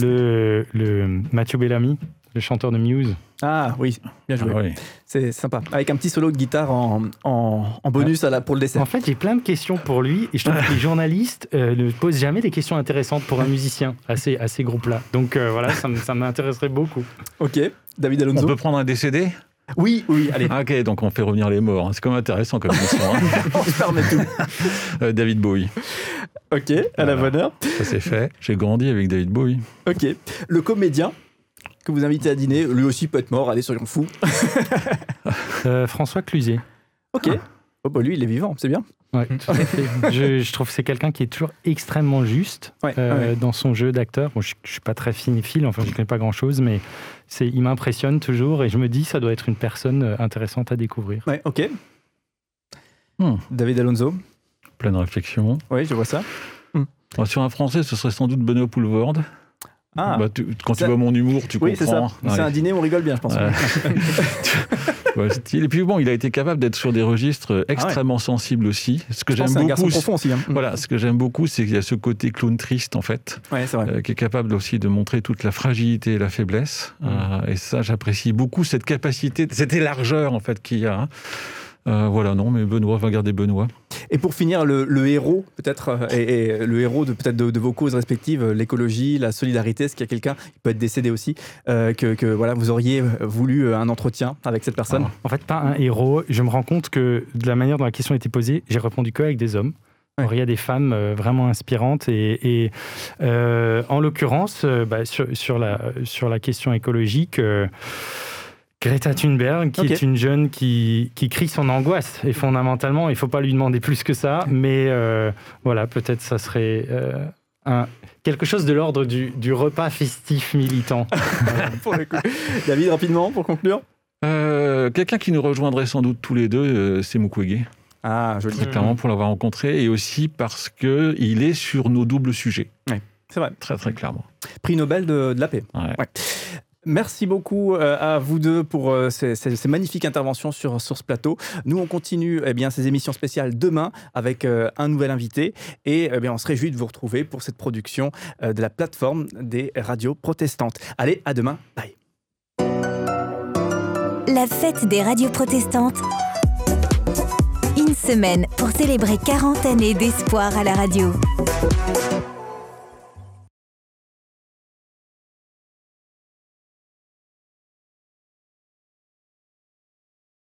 le, le Mathieu Bellamy, le chanteur de Muse. Ah oui, bien joué. Ah C'est sympa. Avec un petit solo de guitare en, en, bonus à la, pour le dessert. En fait, j'ai plein de questions pour lui et je trouve que les journalistes euh, ne posent jamais des questions intéressantes pour un musicien à ces, à ces groupes-là. Donc euh, voilà, ça m'intéresserait beaucoup. Ok, David Alonso. On peut prendre un décédé? Oui, oui, allez. Ah, ok, donc on fait revenir les morts. Hein. C'est quand même intéressant comme question. Hein. on se permet tout. Euh, David Bowie. Ok, à la bonne heure. Ça c'est fait. J'ai grandi avec David Bowie. Ok. Le comédien que vous invitez à dîner, lui aussi peut être mort, allez, soyons fous. Euh, François Cluzet. Ok. Oh, bah lui, il est vivant, c'est bien. Ouais, je, trouve que c'est quelqu'un qui est toujours extrêmement juste euh, dans son jeu d'acteur. Bon, je ne suis pas très fil, enfin je ne connais pas grand-chose, mais c'est, il m'impressionne toujours et je me dis ça doit être une personne euh, intéressante à découvrir. Ouais, ok. Hmm. David Alonso Pleine réflexion. Oui, je vois ça. Hmm. Sur un français, ce serait sans doute Benoît Poulvord. Ah, bah, quand tu vois mon humour, tu oui, comprends. C'est un dîner où on rigole bien, je pense. et puis bon, il a été capable d'être sur des registres ah extrêmement sensibles aussi. Ce que j'aime beaucoup, aussi, hein. voilà, ce que j'aime beaucoup, c'est qu'il y a ce côté clown triste en fait, euh, qui est capable aussi de montrer toute la fragilité et la faiblesse. Mm. Euh, et ça, j'apprécie beaucoup cette capacité, cette largeur en fait qu'il y a. Hein. Euh, voilà, non, mais Benoît, va garder Benoît. Et pour finir, le, héros, peut-être, euh, et, le héros de peut-être de, vos causes respectives, euh, l'écologie, la solidarité, est-ce qu'il y a quelqu'un qui peut être décédé aussi, que, voilà, vous auriez voulu un entretien avec cette personne En fait, pas un héros. Je me rends compte que de la manière dont la question a été posée, j'ai répondu que avec des hommes. il y a des femmes vraiment inspirantes et, en l'occurrence, bah, sur, la, sur la question écologique, Greta Thunberg, qui est une jeune qui, qui, crie son angoisse. Et fondamentalement, il ne faut pas lui demander plus que ça. Mais euh, voilà, peut-être ça serait euh, quelque chose de l'ordre du, repas festif militant. David, rapidement, pour conclure euh, Quelqu'un qui nous rejoindrait sans doute tous les deux, euh, c'est Mukwege. Ah, joli. Très clairement pour l'avoir rencontré et aussi parce qu'il est sur nos doubles sujets. Oui, c'est vrai. Très, très clairement. Prix Nobel de, la paix. Ouais. Merci beaucoup euh, à vous deux pour euh, ces, magnifiques interventions sur, sur ce plateau. Nous, on continue eh bien, ces émissions spéciales demain avec euh, un nouvel invité et eh bien, on se réjouit de vous retrouver pour cette production de la plateforme des radios protestantes. Allez, à demain. Bye. La fête des radios protestantes. Une semaine pour célébrer 40 années d'espoir à la radio.